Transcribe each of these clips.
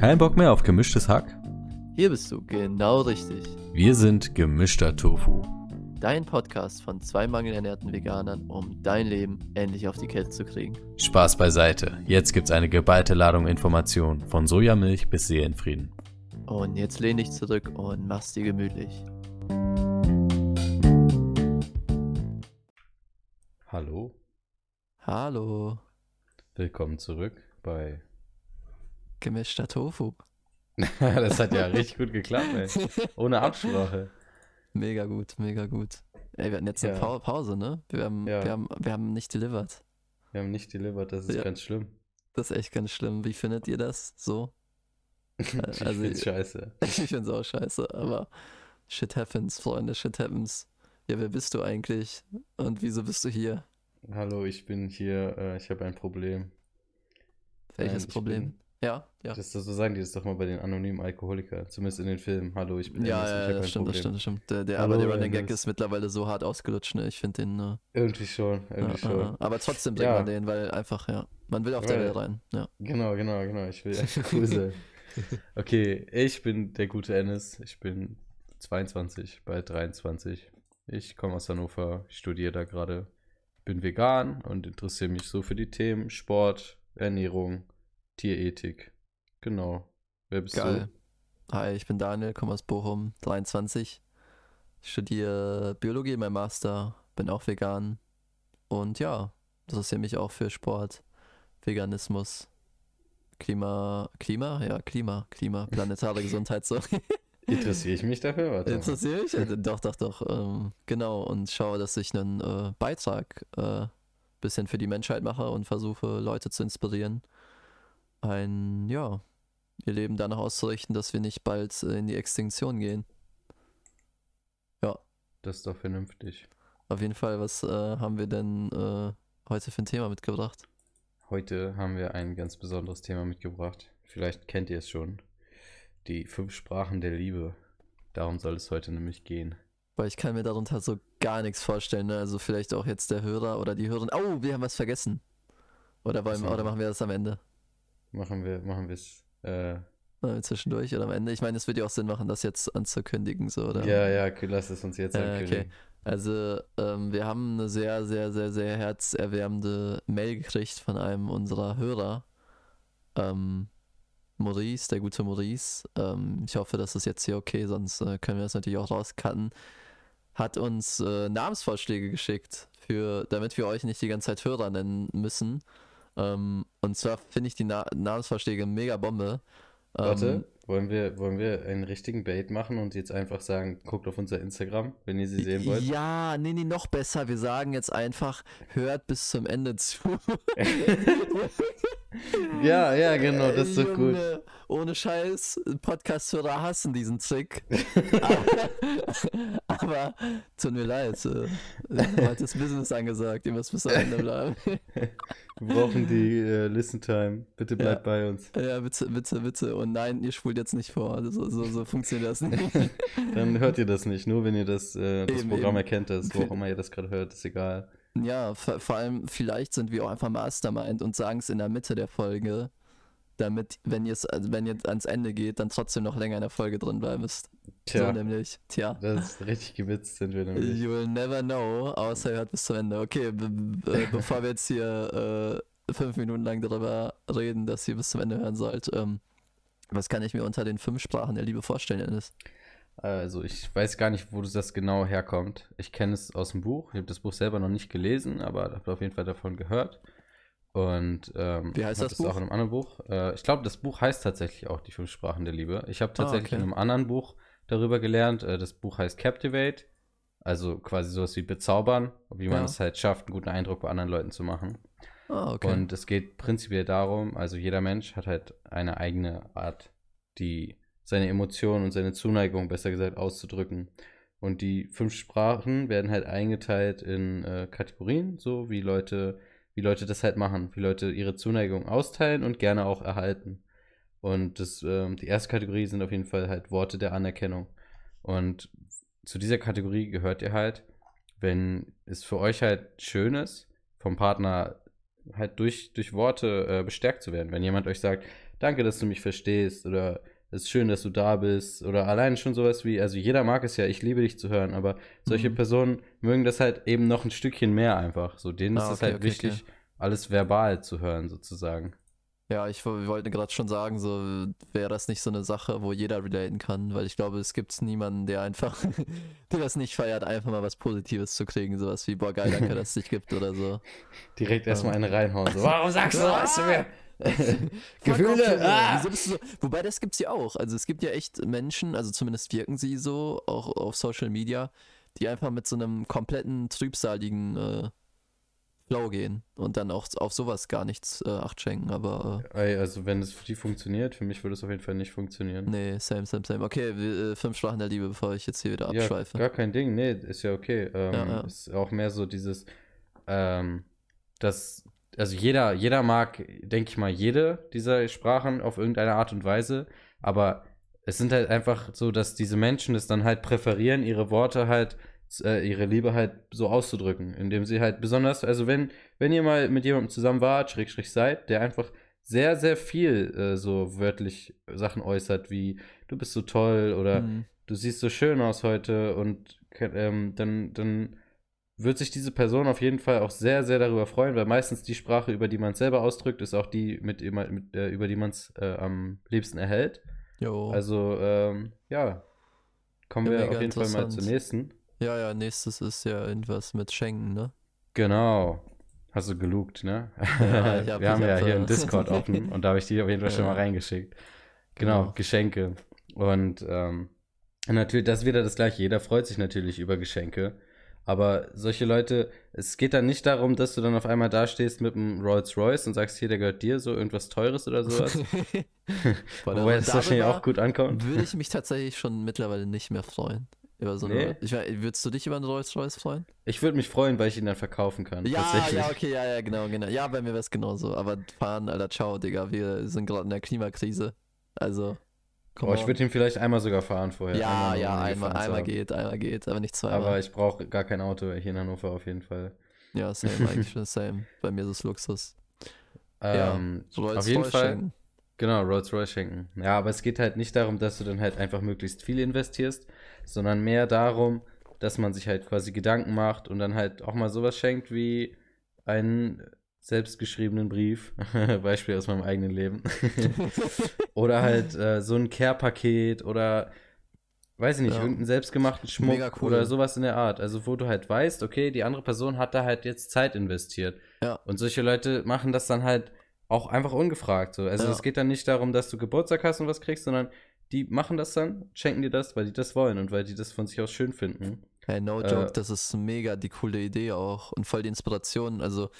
Kein Bock mehr auf gemischtes Hack? Hier bist du genau richtig. Wir sind gemischter Tofu. Dein Podcast von zwei mangelernährten Veganern, um dein Leben endlich auf die Kette zu kriegen. Spaß beiseite. Jetzt gibt's eine geballte Ladung Informationen von Sojamilch bis Seelenfrieden. Und jetzt lehn dich zurück und mach's dir gemütlich. Hallo, Hallo, willkommen zurück bei. Gemischter Tofu. das hat ja richtig gut geklappt, ey. Ohne Absprache. Mega gut, mega gut. Ey, wir hatten jetzt eine Ja. Pau Pause, ne? Wir haben, Ja. wir, haben, wir haben nicht delivered. Wir haben nicht delivered, das ist Ja. ganz schlimm. Das ist echt ganz schlimm. Wie findet ihr das so? ich also- find's scheiße. Ich find's auch scheiße, aber shit happens, Freunde, shit happens. Ja, wer bist du eigentlich? Und wieso bist du hier? Hallo, ich bin hier, äh, ich habe ein Problem. Welches Nein, ich Problem? Ja, ja. Das, das so sagen die das doch mal bei den anonymen Alkoholikern, zumindest in den Filmen. Hallo, ich bin Ja, ja, habe das stimmt, das stimmt, das stimmt. Der, der, Hallo, aber der Running Gag ist mittlerweile so hart ausgelutscht, ne? Ich finde den. Äh, Irgendwie schon, irgendwie ja, schon. äh, aber trotzdem bringt Ja. man den, weil einfach, ja. Man will auf der Welt rein. Ja. Genau, genau, genau. Ich will einfach cool sein. Okay, ich bin der gute Ennis. Ich bin 22, bald 23. Ich komme aus Hannover, ich studiere da gerade. Bin vegan und interessiere mich so für die Themen Sport, Ernährung, Tierethik. Genau. Wer bist Geil. Hi, ich bin Daniel, komme aus Bochum, 23. Studiere Biologie in meinem Master, bin auch vegan. Und ja, interessiere mich auch für Sport, Veganismus, Klima, Klima? Ja, Klima, Klima, planetare Gesundheit, so. du? Interessiere ich mich dafür? Warte. Interessiere mich? Äh, Doch, doch, doch. Ähm, genau, und schaue, dass ich einen äh, Beitrag äh, bisschen für die Menschheit mache und versuche, Leute zu inspirieren, ein, ja, ihr Leben danach auszurichten, dass wir nicht bald äh, in die Extinktion gehen. Das ist doch vernünftig. Auf jeden Fall, was äh, haben wir denn äh, heute für ein Thema mitgebracht? Heute haben wir ein ganz besonderes Thema mitgebracht. Vielleicht kennt ihr es schon. Die fünf Sprachen der Liebe. Darum soll es heute nämlich gehen. Weil ich kann mir darunter so gar nichts vorstellen, ne? Also vielleicht auch jetzt der Hörer oder die Hörerin. Oh, wir haben was vergessen. Oder, wollen, oder machen wir das am Ende? Machen wir, machen wir es. Äh, zwischendurch oder am Ende? Ich meine, es würde ja auch Sinn machen, das jetzt anzukündigen, so, oder? ja, ja, okay, lass es uns jetzt Äh, ankündigen. Also, ähm, wir haben eine sehr, sehr, sehr, sehr herzerwärmende Mail gekriegt von einem unserer Hörer. Ähm, Maurice, der gute Maurice. Ähm, ich hoffe, das ist jetzt hier okay, sonst äh, können wir das natürlich auch rauscutten. Hat uns äh, Namensvorschläge geschickt, für, damit wir euch nicht die ganze Zeit Hörer nennen müssen. Ähm, und zwar finde ich die Na Namensvorschläge mega Bombe. Ähm, Warte, wollen wir, wollen wir einen richtigen Bait machen und jetzt einfach sagen, guckt auf unser Instagram, wenn ihr sie sehen wollt? Ja, nee, nee, noch besser. Wir sagen jetzt einfach, hört bis zum Ende zu. Ja, ja, genau, das ist doch gut. Ohne Scheiß, Podcast-Hörer hassen diesen Trick. aber, aber tut mir leid. Äh, heute ist Business angesagt, ihr müsst bis zum Ende bleiben. Wir brauchen die äh, Listen Time. Bitte bleibt Ja. bei uns. ja, bitte, bitte, bitte. Und nein, ihr spult jetzt nicht vor. So, so, so funktioniert das nicht. Dann hört ihr das nicht. Nur wenn ihr das, äh, das Eben, Programm eben. erkennt, das, wo auch immer ihr das gerade hört, ist egal. Ja, vor, vor allem, vielleicht sind wir auch einfach Mastermind und sagen es in der Mitte der Folge, damit, wenn ihr also wenn ihr ans Ende geht, dann trotzdem noch länger in der Folge drin bleiben müsst. So Tja, nämlich. Tja. das ist richtig gewitzt sind wir nämlich. You will never know, außer ihr hört bis zum Ende. Okay, be be bevor wir jetzt hier äh, fünf Minuten lang darüber reden, dass ihr bis zum Ende hören sollt, ähm, was kann ich mir unter den fünf Sprachen der Liebe vorstellen, Dennis? Also, ich weiß gar nicht, wo das genau herkommt. Ich kenne es aus dem Buch. Ich habe das Buch selber noch nicht gelesen, aber habe auf jeden Fall davon gehört. Und ähm, Wie heißt das auch Buch? in einem anderen Buch. Äh, ich glaube, das Buch heißt tatsächlich auch Die fünf Sprachen der Liebe. Ich habe tatsächlich Ah, okay. in einem anderen Buch darüber gelernt. Äh, das Buch heißt Captivate. Also quasi sowas wie bezaubern, wie man Ja. es halt schafft, einen guten Eindruck bei anderen Leuten zu machen. Ah, okay. Und es geht prinzipiell darum, also jeder Mensch hat halt eine eigene Art, die seine Emotionen und seine Zuneigung, besser gesagt, auszudrücken. Und die fünf Sprachen werden halt eingeteilt in äh, Kategorien, so wie Leute, wie Leute das halt machen, wie Leute ihre Zuneigung austeilen und gerne auch erhalten. Und das, ähm, die erste Kategorie sind auf jeden Fall halt Worte der Anerkennung. Und zu dieser Kategorie gehört ihr halt, wenn es für euch halt schön ist, vom Partner halt durch, durch Worte äh, bestärkt zu werden. Wenn jemand euch sagt, danke, dass du mich verstehst oder es ist schön, dass du da bist oder allein schon sowas wie, also jeder mag es ja, ich liebe dich zu hören, aber solche Mhm. Personen mögen das halt eben noch ein Stückchen mehr einfach. So, denen Ah, ist es okay, halt okay, wichtig, okay. alles verbal zu hören, sozusagen. Ja, ich wo- wollte gerade schon sagen, so wäre das nicht so eine Sache, wo jeder relaten kann, weil ich glaube, es gibt niemanden, der einfach, der das nicht feiert, einfach mal was Positives zu kriegen, sowas wie, boah, geil, danke, dass es dich gibt oder so. Direkt erstmal Ja. eine reinhauen. So, warum sagst du Ah! was zu mir? Gefühle, ah! Wieso bist du so? Wobei, das gibt's ja auch. Also es gibt ja echt Menschen, also zumindest wirken sie so, auch auf Social Media, die einfach mit so einem kompletten trübsaligen äh, Flow gehen und dann auch auf sowas gar nichts äh, Acht schenken. Aber Ey, also wenn es für die funktioniert, für mich würde es auf jeden Fall nicht funktionieren. äh, nee, same, same, same. Okay, wir, äh, fünf Sprachen der Liebe, bevor ich jetzt hier wieder Ja, abschweife. gar kein Ding. Nee, ist ja okay. Ähm, Ja, ja. Ist auch mehr so dieses, ähm, dass, also jeder, jeder mag, denke ich mal, jede dieser Sprachen auf irgendeine Art und Weise, aber es sind halt einfach so, dass diese Menschen es dann halt präferieren, ihre Worte halt, äh, ihre Liebe halt so auszudrücken, indem sie halt besonders, also wenn, wenn ihr mal mit jemandem zusammen wart, schräg, schräg seid, der einfach sehr, sehr viel äh, so wörtlich Sachen äußert, wie du bist so toll oder Hm. du siehst so schön aus heute und ähm, dann, dann wird sich diese Person auf jeden Fall auch sehr, sehr darüber freuen, weil meistens die Sprache, über die man es selber ausdrückt, ist auch die, mit, mit, äh, über die man es äh, am liebsten erhält. Jo. Also, ähm, ja, kommen Ja, wir auf jeden Fall mal zur nächsten. ja, ja, nächstes ist ja irgendwas mit Schenken, ne? Genau. Hast du gelugt, ne? Ja, hab- wir haben ja hier äh, einen Discord offen und da habe ich die auf jeden Fall schon mal reingeschickt. Genau, Genau. Geschenke. Und ähm, natürlich, das ist wieder das gleiche. Jeder freut sich natürlich über Geschenke. Aber solche Leute, es geht dann nicht darum, dass du dann auf einmal dastehst mit einem Rolls Royce und sagst, hier, der gehört dir, so irgendwas Teures oder sowas. Wobei das wahrscheinlich auch gut ankommt. Würde ich mich tatsächlich schon mittlerweile nicht mehr freuen. Über so Nee? eine, ich würdest du dich über einen Rolls Royce freuen? Ich würde mich freuen, weil ich ihn dann verkaufen kann. Ja, ja, okay, ja, ja, genau, genau. Ja, bei mir wäre es genauso. Aber fahren, Alter, ciao, Digga. Wir sind gerade in der Klimakrise. Also, come Oh, ich würde ihn vielleicht einmal sogar fahren vorher. Ja, nur, ja, einmal, einmal geht, einmal geht, aber nicht zweimal. Aber ich brauche gar kein Auto hier in Hannover auf jeden Fall. ja, same, eigentlich same. Bei mir ist es Luxus. Ja, Ähm, Rolls auf jeden Royce Fall. schenken. Genau, Rolls Royce schenken. Ja, aber es geht halt nicht darum, dass du dann halt einfach möglichst viel investierst, sondern mehr darum, dass man sich halt quasi Gedanken macht und dann halt auch mal sowas schenkt wie einen selbstgeschriebenen Brief. Beispiel aus meinem eigenen Leben. oder halt äh, so ein Care-Paket oder weiß ich nicht, Ja. irgendeinen selbstgemachten Schmuck cool. oder sowas in der Art. Also wo du halt weißt, okay, die andere Person hat da halt jetzt Zeit investiert. Ja. Und solche Leute machen das dann halt auch einfach ungefragt so. Also Ja. es geht dann nicht darum, dass du Geburtstag hast und was kriegst, sondern die machen das dann, schenken dir das, weil die das wollen und weil die das von sich aus schön finden. Hey, no Äh, joke, das ist mega die coole Idee auch und voll die Inspiration. Also,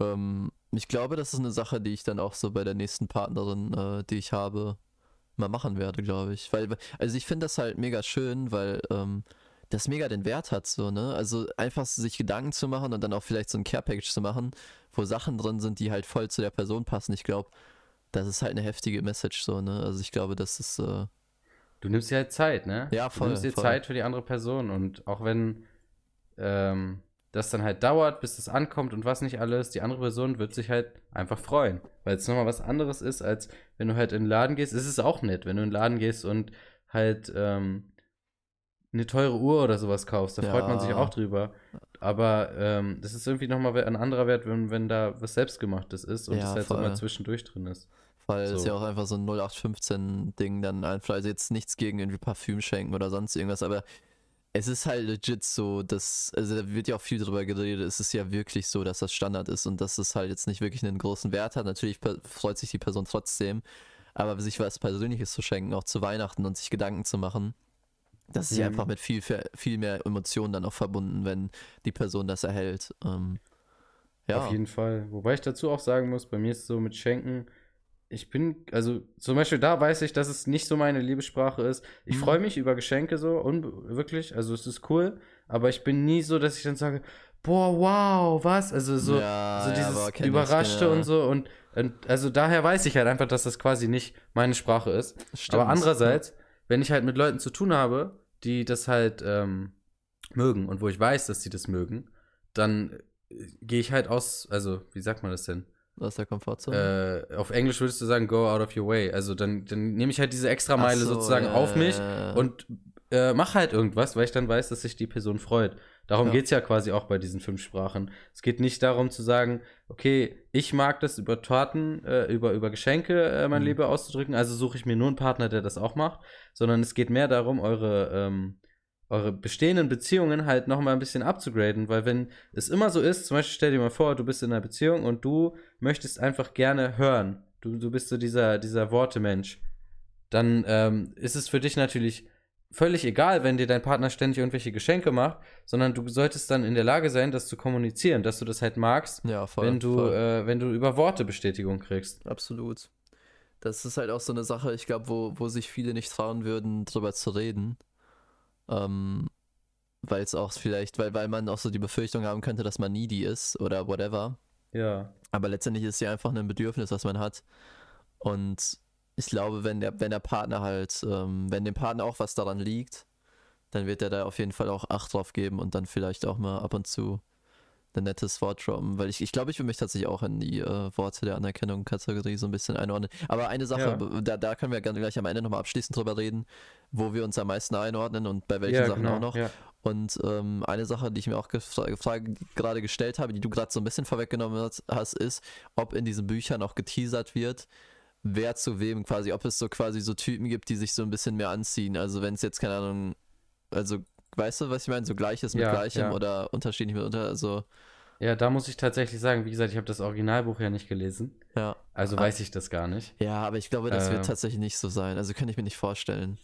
ähm, ich glaube, das ist eine Sache, die ich dann auch so bei der nächsten Partnerin, äh, die ich habe, mal machen werde, glaube ich. Weil, also ich finde das halt mega schön, weil ähm, das mega den Wert hat, so, ne? Also einfach sich Gedanken zu machen und dann auch vielleicht so ein Care-Package zu machen, wo Sachen drin sind, die halt voll zu der Person passen. Ich glaube, das ist halt eine heftige Message, so, ne? Also ich glaube, das ist, äh, Du nimmst dir halt Zeit, ne? Ja, Du voll, nimmst dir voll. Zeit für die andere Person und auch wenn ähm, das dann halt dauert, bis das ankommt und was nicht alles, die andere Person wird sich halt einfach freuen. Weil es nochmal was anderes ist, als wenn du halt in den Laden gehst. Es ist auch nett, wenn du in den Laden gehst und halt ähm, eine teure Uhr oder sowas kaufst. Da freut man sich Ja. auch drüber. Aber ähm, das ist irgendwie nochmal ein anderer Wert, wenn, wenn da was Selbstgemachtes ist und Ja, das halt so voll. mal zwischendurch drin ist. Weil es So. ja auch einfach so ein 0815-Ding dann einfach, also jetzt nichts gegen irgendwie Parfüm schenken oder sonst irgendwas, aber es ist halt legit so, dass, also da wird ja auch viel drüber geredet, es ist ja wirklich so, dass das Standard ist und dass es halt jetzt nicht wirklich einen großen Wert hat. Natürlich freut sich die Person trotzdem, aber sich was Persönliches zu schenken, auch zu Weihnachten und sich Gedanken zu machen, das ist ja Mhm. einfach mit viel, viel mehr Emotionen dann auch verbunden, wenn die Person das erhält. Ähm, ja, Auf jeden Fall. Wobei ich dazu auch sagen muss, bei mir ist es so mit Schenken, ich bin, also zum Beispiel da weiß ich, dass es nicht so meine Liebessprache ist. Ich Mhm. freue mich über Geschenke so, wirklich, also es ist cool, aber ich bin nie so, dass ich dann sage, boah, wow, was? Also so, Ja, so ja, dieses ich, Überraschte genau. und so und, und also daher weiß ich halt einfach, dass das quasi nicht meine Sprache ist. stimmt. Aber andererseits, wenn ich halt mit Leuten zu tun habe, die das halt ähm, mögen und wo ich weiß, dass sie das mögen, dann gehe ich halt aus, also wie sagt man das denn? Aus der Komfortzone. Äh, auf Englisch würdest du sagen, go out of your way. Also dann, dann nehme ich halt diese Extrameile so, sozusagen ja, auf mich ja, ja. und äh, mach halt irgendwas, weil ich dann weiß, dass sich die Person freut. Darum Ja. geht's ja quasi auch bei diesen fünf Sprachen. Es geht nicht darum zu sagen, okay, ich mag das über Torten, äh, über, über Geschenke äh, mein Mhm. Liebe auszudrücken, also suche ich mir nur einen Partner, der das auch macht, sondern es geht mehr darum, eure, ähm, eure bestehenden Beziehungen halt noch mal ein bisschen abzugraden, weil wenn es immer so ist, zum Beispiel stell dir mal vor, du bist in einer Beziehung und du möchtest einfach gerne hören, du, du bist so dieser, dieser Wortemensch, dann ähm, ist es für dich natürlich völlig egal, wenn dir dein Partner ständig irgendwelche Geschenke macht, sondern du solltest dann in der Lage sein, das zu kommunizieren, dass du das halt magst, ja, voll. wenn du, äh, wenn du über Worte Bestätigung kriegst. Absolut. Das ist halt auch so eine Sache, ich glaube, wo, wo sich viele nicht trauen würden, drüber zu reden. Ähm, weil es auch vielleicht, weil, weil man auch so die Befürchtung haben könnte, dass man needy ist oder whatever. Ja. Aber letztendlich ist es ja einfach ein Bedürfnis, was man hat. Und ich glaube, wenn der, wenn der Partner halt, ähm, wenn dem Partner auch was daran liegt, dann wird er da auf jeden Fall auch Acht drauf geben und dann vielleicht auch mal ab und zu ein nettes Wort droppen. Weil ich, ich glaube, ich würde mich tatsächlich auch in die äh, Worte der Anerkennung-Kategorie so ein bisschen einordnen. Aber eine Sache, Ja. da, da können wir gleich am Ende nochmal abschließend drüber reden, wo wir uns am meisten einordnen und bei welchen ja, Sachen genau, auch noch. Ja. Und ähm, eine Sache, die ich mir auch gerade gestellt habe, die du gerade so ein bisschen vorweggenommen hast, ist, ob in diesen Büchern auch geteasert wird, wer zu wem quasi, ob es so quasi so Typen gibt, die sich so ein bisschen mehr anziehen. Also wenn es jetzt, keine Ahnung, also weißt du, was ich meine? So Gleiches mit Ja, Gleichem ja. oder unterschiedlich mit unter, also ja, da muss ich tatsächlich sagen, wie gesagt, ich habe das Originalbuch ja nicht gelesen, ja. also Ah. weiß ich das gar nicht. Ja, aber ich glaube, das wird Ähm. tatsächlich nicht so sein. Also kann ich mir nicht vorstellen.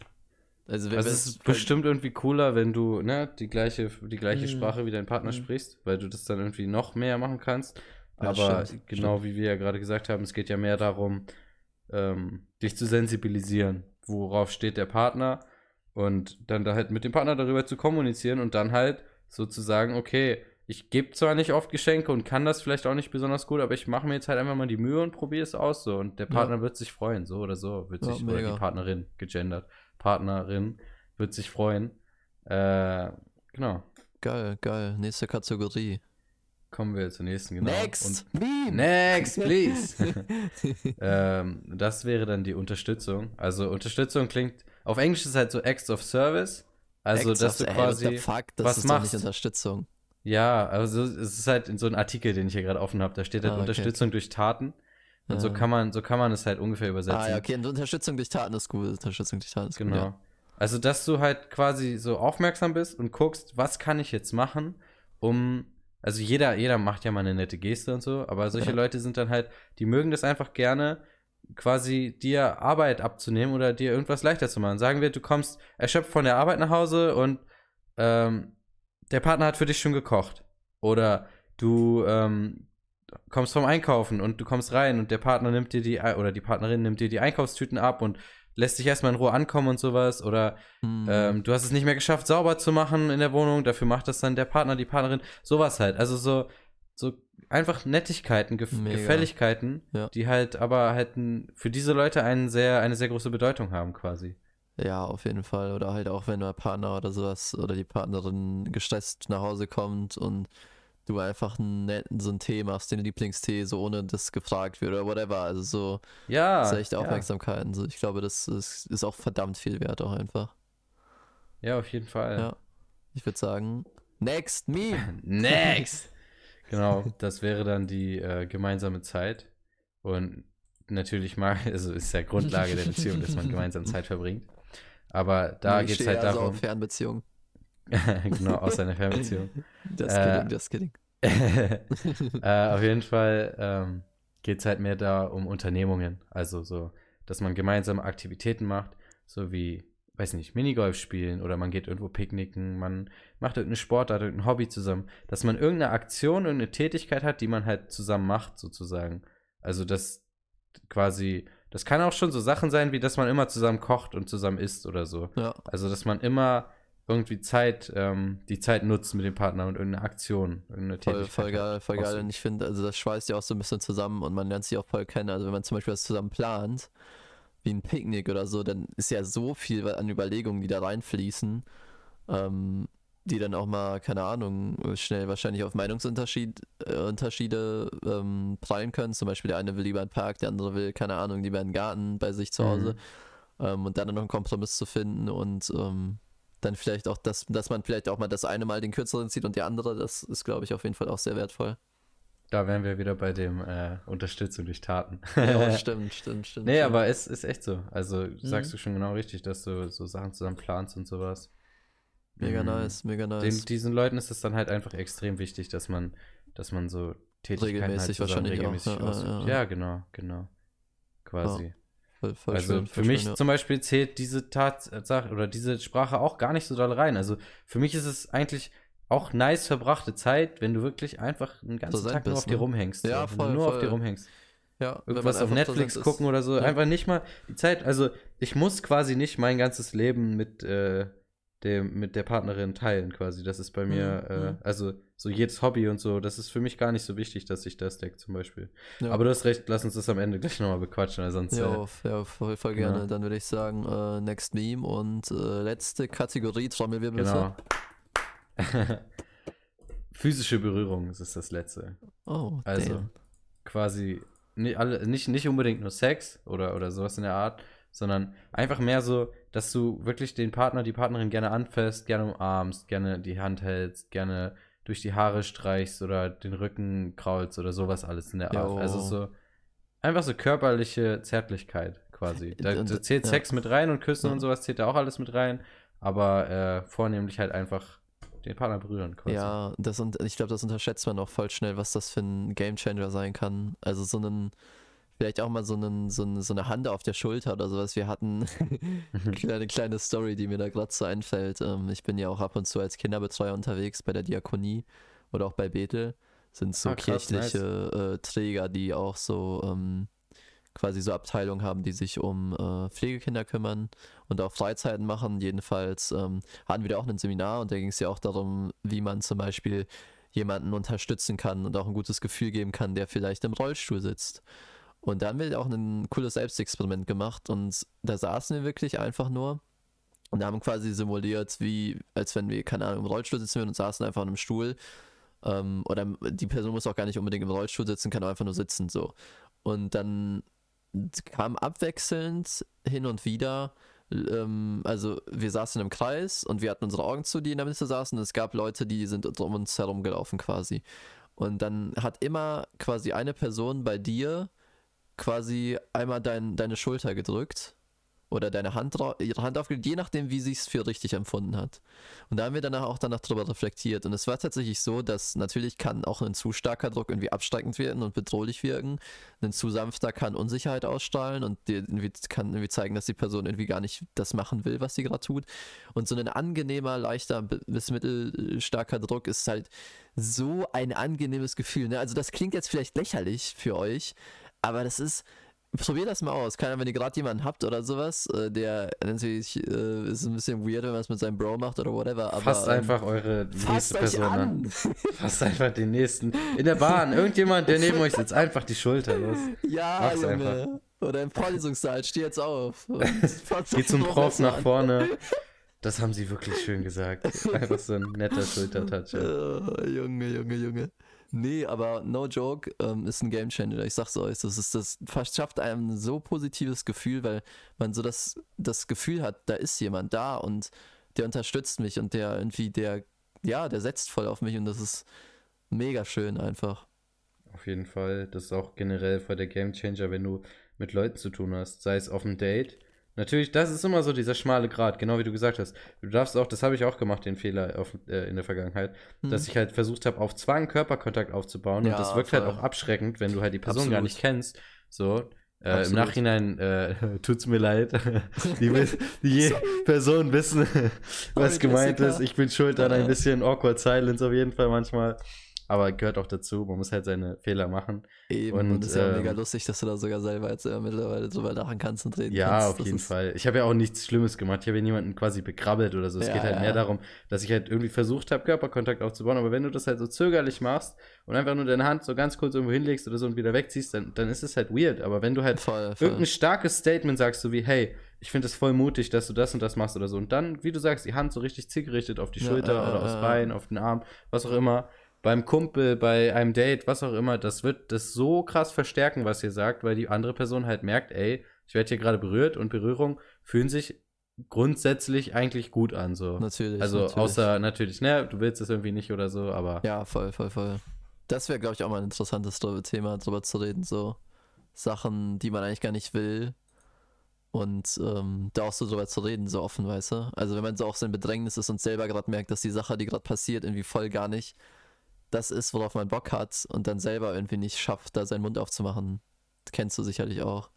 Also, Also es ist bestimmt irgendwie cooler, wenn du ne, die gleiche, die gleiche Mhm. Sprache wie dein Partner Mhm. sprichst, weil du das dann irgendwie noch mehr machen kannst. Ja, Aber stimmt, genau wie wir ja gerade gesagt haben, es geht ja mehr darum, ähm, dich zu sensibilisieren. Worauf steht der Partner? Und dann da halt mit dem Partner darüber zu kommunizieren und dann halt sozusagen, okay, ich gebe zwar nicht oft Geschenke und kann das vielleicht auch nicht besonders gut, aber ich mache mir jetzt halt einfach mal die Mühe und probiere es aus so. Und der Ja. Partner wird sich freuen, so oder so. Wird Ja, sich, oder mega. die Partnerin, gegendert. Partnerin wird sich freuen. Äh, genau. geil, geil. Nächste Kategorie. Kommen wir zur nächsten, genau. Next! Und Meme! next, please! ähm, das wäre dann die Unterstützung. Also Unterstützung klingt, auf Englisch ist es halt so Acts of Service. Also, Acts dass of- du ey, quasi, the fuck, das was ist doch machst. Unterstützung. ja, also es ist halt in so einem Artikel, den ich hier gerade offen habe, da steht halt Ah, okay. Unterstützung durch Taten. Und so Ah. kann man, so kann man es halt ungefähr übersetzen. Ah, ja, okay. Und Unterstützung durch Taten ist gut. Unterstützung durch Taten ist Genau. gut. Ja. Also, dass du halt quasi so aufmerksam bist und guckst, was kann ich jetzt machen, um. Also jeder, jeder macht ja mal eine nette Geste und so, aber solche Ja. Leute sind dann halt, die mögen das einfach gerne, quasi dir Arbeit abzunehmen oder dir irgendwas leichter zu machen. Sagen wir, du kommst erschöpft von der Arbeit nach Hause und ähm, der Partner hat für dich schon gekocht. Oder du ähm, kommst vom Einkaufen und du kommst rein und der Partner nimmt dir die, oder die Partnerin nimmt dir die Einkaufstüten ab und lässt dich erstmal in Ruhe ankommen und sowas. Oder Hm. ähm, du hast es nicht mehr geschafft, sauber zu machen in der Wohnung, dafür macht das dann der Partner, die Partnerin, sowas halt. Also so, so einfach Nettigkeiten, Gef Mega. Gefälligkeiten, Ja. die halt aber halt für diese Leute einen sehr, eine sehr große Bedeutung haben quasi. Ja, auf jeden Fall. Oder halt auch, wenn der Partner oder sowas oder die Partnerin gestresst nach Hause kommt und du einfach einen netten, so einen Tee machst, den Lieblingstee, so ohne dass gefragt wird oder whatever. Also so, Ja. das ist echt ja. Aufmerksamkeiten. So, ich glaube, das ist, ist auch verdammt viel wert auch einfach. Ja, auf jeden Fall. Ja. Ich würde sagen, next me. Next! genau, das wäre dann die äh, gemeinsame Zeit. Und natürlich mal, also ist ja Grundlage der Beziehung, dass man gemeinsam Zeit verbringt. Aber da geht es halt also darum, Fernbeziehung. genau, aus einer Fernbeziehung. Just Äh, kidding, just kidding. äh, auf jeden Fall ähm, geht es halt mehr da um Unternehmungen. Also so, dass man gemeinsame Aktivitäten macht, so wie, weiß nicht, Minigolf spielen oder man geht irgendwo picknicken, man macht irgendeine Sportart, irgendein Hobby zusammen. Dass man irgendeine Aktion, irgendeine Tätigkeit hat, die man halt zusammen macht, sozusagen. Also das quasi, das kann auch schon so Sachen sein, wie dass man immer zusammen kocht und zusammen isst oder so. Ja, Also, dass man immer irgendwie Zeit, ähm, die Zeit nutzt mit dem Partner und irgendeine Aktion, irgendeine voll, Tätigkeit. voll geil, voll geil. Und ich finde, also das schweißt ja auch so ein bisschen zusammen und man lernt sich auch voll kennen. Also wenn man zum Beispiel was zusammen plant, wie ein Picknick oder so, dann ist ja so viel an Überlegungen, die da reinfließen. Ähm, die dann auch mal, keine Ahnung, schnell wahrscheinlich auf Meinungsunterschiede äh, Unterschiede ähm, prallen können. Zum Beispiel der eine will lieber einen Park, der andere will, keine Ahnung, lieber einen Garten bei sich zu Hause. Mhm. Ähm, und dann noch einen Kompromiss zu finden und ähm, dann vielleicht auch, dass, dass man vielleicht auch mal das eine Mal den kürzeren zieht und die andere, das ist, glaube ich, auf jeden Fall auch sehr wertvoll. Da wären wir wieder bei dem äh, Unterstützung durch Taten. Ja, stimmt, stimmt, stimmt. nee, stimmt. aber es ist echt so. Also sagst Mhm. du schon genau richtig, dass du so Sachen zusammen planst und sowas. Mega Mhm. nice, mega Den, nice. diesen Leuten ist es dann halt einfach extrem wichtig, dass man, dass man so Tätigkeiten Regelmäßig halt wahrscheinlich auch, regelmäßig ja, ja, ja. Ja, genau, genau. Quasi. Voll, voll also schön, für voll mich schön, ja. zum Beispiel zählt diese Tatsache oder diese Sprache auch gar nicht so doll rein. Also für mich ist es eigentlich auch nice verbrachte Zeit, wenn du wirklich einfach einen ganzen sein Tag nur bist, auf dir ne? rumhängst. Ja, so. Wenn voll, du nur auf voll. dir rumhängst. ja, Irgendwas auf Netflix gucken oder so. Ja. Einfach nicht mal die Zeit. Also ich muss quasi nicht mein ganzes Leben mit, äh, dem, mit der Partnerin teilen quasi. Das ist bei mir, Mhm, äh, mhm. also so jedes Hobby und so, das ist für mich gar nicht so wichtig, dass ich das deckt zum Beispiel. Ja. Aber du hast recht, lass uns das am Ende gleich nochmal bequatschen, weil sonst. Ja, ja, voll, voll gerne. Dann würde ich sagen, äh, Next Meme und äh, letzte Kategorie, Trommelwirbel äh, bitte. genau. Physische Berührung ist das letzte. Oh, Also damn. quasi nicht, alle, nicht, nicht unbedingt nur Sex oder, oder sowas in der Art, sondern einfach mehr so, dass du wirklich den Partner, die Partnerin gerne anfasst, gerne umarmst, gerne die Hand hältst, gerne durch die Haare streichst oder den Rücken kraulst oder sowas alles in der Art. Jo. Also so einfach so körperliche Zärtlichkeit quasi. Da, da zählt ja. Sex mit rein und Küssen Ja. und sowas zählt da auch alles mit rein, aber äh, vornehmlich halt einfach den Partner berühren quasi. Ja, das und ich glaube, das unterschätzt man auch voll schnell, was das für ein Gamechanger sein kann. Also so einen, vielleicht auch mal so, einen, so, eine, so eine Hand auf der Schulter oder sowas. Wir hatten eine kleine Story, die mir da gerade so einfällt. Ähm, ich bin ja auch ab und zu als Kinderbetreuer unterwegs bei der Diakonie oder auch bei Bethel. Sind so Ah, krass, kirchliche äh, Träger, die auch so ähm, quasi so Abteilungen haben, die sich um äh, Pflegekinder kümmern und auch Freizeiten machen. Jedenfalls ähm, hatten wir da auch ein Seminar und da ging es ja auch darum, wie man zum Beispiel jemanden unterstützen kann und auch ein gutes Gefühl geben kann, der vielleicht im Rollstuhl sitzt. Und da haben wir auch ein cooles Selbstexperiment gemacht und da saßen wir wirklich einfach nur und haben quasi simuliert, wie als wenn wir, keine Ahnung, im Rollstuhl sitzen würden und saßen einfach in einem Stuhl. Ähm, oder die Person muss auch gar nicht unbedingt im Rollstuhl sitzen, kann auch einfach nur sitzen so. Und dann kam abwechselnd hin und wieder, ähm, also wir saßen im Kreis und wir hatten unsere Augen zu, die in der Mitte saßen und es gab Leute, die sind um uns herum gelaufen quasi. Und dann hat immer quasi eine Person bei dir quasi einmal dein, deine Schulter gedrückt oder deine Hand, ihre Hand aufgelegt, je nachdem, wie sie es für richtig empfunden hat. Und da haben wir danach auch danach drüber reflektiert. Und es war tatsächlich so, dass natürlich kann auch ein zu starker Druck irgendwie abschreckend wirken und bedrohlich wirken. Ein zu sanfter kann Unsicherheit ausstrahlen und irgendwie, kann irgendwie zeigen, dass die Person irgendwie gar nicht das machen will, was sie gerade tut. Und so ein angenehmer, leichter bi- bis mittelstarker Druck ist halt so ein angenehmes Gefühl. Ne? Also das klingt jetzt vielleicht lächerlich für euch, aber das ist Probiert das mal aus. Keine Ahnung, wenn ihr gerade jemanden habt oder sowas, äh, der natürlich äh, ist ein bisschen weird, wenn man es mit seinem Bro macht oder whatever. Aber, Fasst ähm, einfach eure fasst nächste Person an. Fasst einfach den nächsten. In der Bahn, irgendjemand, der neben euch sitzt, einfach die Schulter los. Ja, Mach's Junge. Oder im Vorlesungssaal, steh jetzt auf. Geht zum Prof nach an. vorne. Das haben sie wirklich schön gesagt. Einfach so ein netter Schultertouch. Äh, Junge, Junge, Junge. Nee, aber no joke, ähm, ist ein Gamechanger. Ich sag's euch, das ist das verschafft einem ein so positives Gefühl, weil man so das, das Gefühl hat, da ist jemand da und der unterstützt mich und der irgendwie, der, ja, der setzt voll auf mich und das ist mega schön einfach. Auf jeden Fall. Das ist auch generell voll der Gamechanger, wenn du mit Leuten zu tun hast. Sei es auf einem Date. Natürlich, das ist immer so dieser schmale Grat, genau wie du gesagt hast. Du darfst auch, das habe ich auch gemacht, den Fehler auf, äh, in der Vergangenheit, Hm. dass ich halt versucht habe, auf Zwang Körperkontakt aufzubauen. Ja, und das wirkt halt voll. auch abschreckend, wenn du halt die Person gar Absolut. nicht kennst. So. Äh, Im. Nachhinein äh, tut's mir leid. die, die Personen wissen, was Sorry, gemeint ist. Ich bin schuld an ein bisschen awkward silence auf jeden Fall manchmal. Aber gehört auch dazu. Man muss halt seine Fehler machen. Eben, und, Und, ist ja ähm, mega lustig, dass du da sogar selber jetzt äh, mittlerweile drüber lachen kannst und reden Ja, kannst. auf Das jeden Fall. Ich habe ja auch nichts Schlimmes gemacht. Ich habe ja niemanden quasi begrabbelt oder so. Es Ja, geht halt ja. mehr darum, dass ich halt irgendwie versucht habe, Körperkontakt aufzubauen. Aber wenn du das halt so zögerlich machst und einfach nur deine Hand so ganz kurz irgendwo hinlegst oder so und wieder wegziehst, dann, dann ist es halt weird. Aber wenn du halt Voll, voll. irgendein starkes Statement sagst, so wie, hey, ich finde es voll mutig, dass du das und das machst oder so. Und dann, wie du sagst, die Hand so richtig zielgerichtet auf die Ja, Schulter ja, oder ja, aufs ja. Bein, auf den Arm, was auch immer. Beim Kumpel, bei einem Date, was auch immer, das wird das so krass verstärken, was ihr sagt, weil die andere Person halt merkt, ey, ich werde hier gerade berührt und Berührung fühlen sich grundsätzlich eigentlich gut an, so. Natürlich. Also natürlich. außer natürlich, ne, du willst es irgendwie nicht oder so, aber Ja, voll, voll, voll. Das wäre, glaube ich, auch mal ein interessantes Thema, drüber zu reden. So Sachen, die man eigentlich gar nicht will. Und ähm, da auch so drüber zu reden, so offen, weißt du? Also, wenn man so auch so in Bedrängnis ist und selber gerade merkt, dass die Sache, die gerade passiert, irgendwie voll gar nicht das ist, worauf man Bock hat und dann selber irgendwie nicht schafft, da seinen Mund aufzumachen. kennst du sicherlich auch.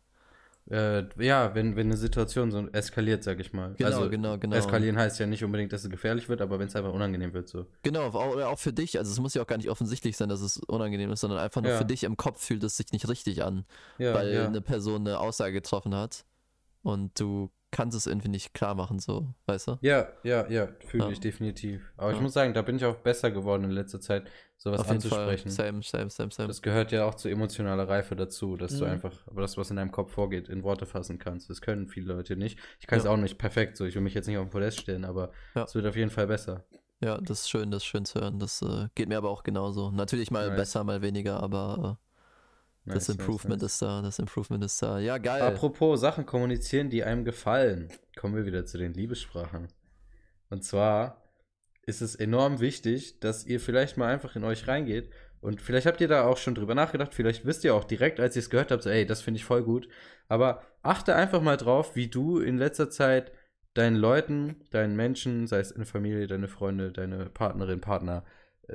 äh, ja, wenn, wenn eine Situation so eskaliert, sag ich mal. Genau, also, genau, genau. Eskalieren heißt ja nicht unbedingt, dass es gefährlich wird, aber wenn es einfach unangenehm wird, so. Genau, auch, auch für dich. Also, es muss ja auch gar nicht offensichtlich sein, dass es unangenehm ist, sondern einfach nur Ja. für dich im Kopf fühlt es sich nicht richtig an. Ja, weil ja. eine Person eine Aussage getroffen hat und du kannst es irgendwie nicht klar machen, so, weißt du? Ja, ja, ja, fühle Ja. ich definitiv. Aber ich Ja. muss sagen, da bin ich auch besser geworden in letzter Zeit, sowas Auf jeden Fall. anzusprechen. Same, same, same, same. Das gehört ja auch zu emotionaler Reife dazu, dass du Mhm. einfach das, was in deinem Kopf vorgeht, in Worte fassen kannst. Das können viele Leute nicht. Ich kann es Ja. auch nicht perfekt so. Ich will mich jetzt nicht auf den Podest stellen, aber Ja. es wird auf jeden Fall besser. Ja, das ist schön, das ist schön zu hören. Das äh, geht mir aber auch genauso. Natürlich mal Nice. besser, mal weniger, aber äh, das Nice, Improvement nice. ist da, das Improvement ist da. Ja, geil. Apropos Sachen kommunizieren, die einem gefallen, kommen wir wieder zu den Liebessprachen. Und zwar ist es enorm wichtig, dass ihr vielleicht mal einfach in euch reingeht und vielleicht habt ihr da auch schon drüber nachgedacht, vielleicht wisst ihr auch direkt, als ihr es gehört habt, so, ey, das finde ich voll gut. Aber achte einfach mal drauf, wie du in letzter Zeit deinen Leuten, deinen Menschen, sei es in der Familie, deine Freunde, deine Partnerin, Partner,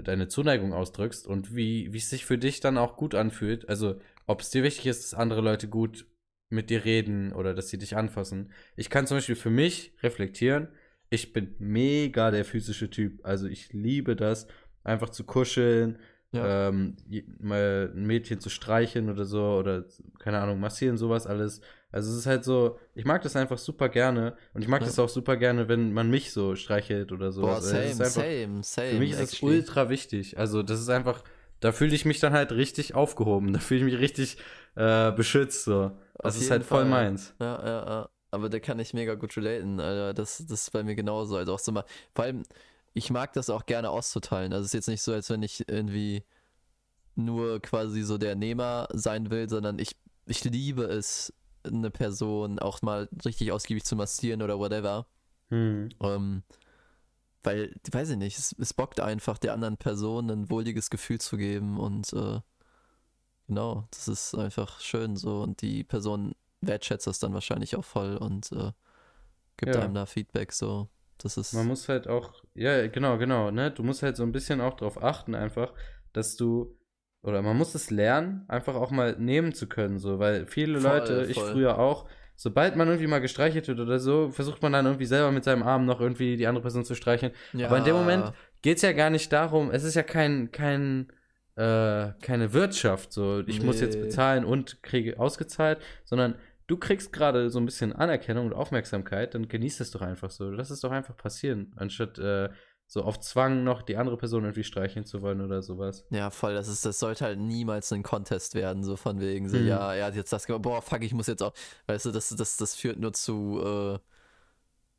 deine Zuneigung ausdrückst und wie, wie es sich für dich dann auch gut anfühlt. Also, ob es dir wichtig ist, dass andere Leute gut mit dir reden oder dass sie dich anfassen. Ich kann zum Beispiel für mich reflektieren, ich bin mega der physische Typ. Also ich liebe das, einfach zu kuscheln, Ja. ähm, mal ein Mädchen zu streicheln oder so oder keine Ahnung, massieren, sowas alles. Also es ist halt so, ich mag das einfach super gerne und ich mag Ja. das auch super gerne, wenn man mich so streichelt oder so. Boah, same, einfach, same, same. für mich ist es ultra wichtig. Also, das ist einfach, da fühle ich mich dann halt richtig aufgehoben. Da fühle ich mich richtig äh, beschützt. So. Das Auf ist halt voll Fall. meins. Ja, ja, ja. Aber da kann ich mega gut relaten, Alter. Das, das ist bei mir genauso. Also auch so mal, vor allem, ich mag das auch gerne auszuteilen. Also es ist jetzt nicht so, als wenn ich irgendwie nur quasi so der Nehmer sein will, sondern ich, ich liebe es, eine Person auch mal richtig ausgiebig zu massieren oder whatever. Hm. Ähm, weil, weiß ich nicht, es, es bockt einfach der anderen Person ein wohliges Gefühl zu geben und äh, genau, das ist einfach schön so und die Person wertschätzt das dann wahrscheinlich auch voll und äh, gibt Ja. einem da Feedback so. Das ist Man muss halt auch, ja, genau, genau, ne? Du musst halt so ein bisschen auch darauf achten, einfach, dass du, oder man muss es lernen, einfach auch mal nehmen zu können, so, weil viele Voll, Leute, ich voll. früher auch, sobald man irgendwie mal gestreichelt wird oder so, versucht man dann irgendwie selber mit seinem Arm noch irgendwie die andere Person zu streicheln. ja, Aber in dem Moment geht es ja gar nicht darum, es ist ja kein, kein, äh, keine Wirtschaft, so, ich muss jetzt Nee. bezahlen und kriege ausgezahlt, sondern du kriegst gerade so ein bisschen Anerkennung und Aufmerksamkeit, dann genieß es doch einfach so. Lass es doch einfach passieren, anstatt äh, so auf Zwang noch die andere Person irgendwie streicheln zu wollen oder sowas. Ja, voll, das ist, das sollte halt niemals ein Contest werden, so von wegen, so, Hm. ja, er hat jetzt das gemacht, boah, fuck, ich muss jetzt auch, weißt du, das, das, das führt nur zu äh,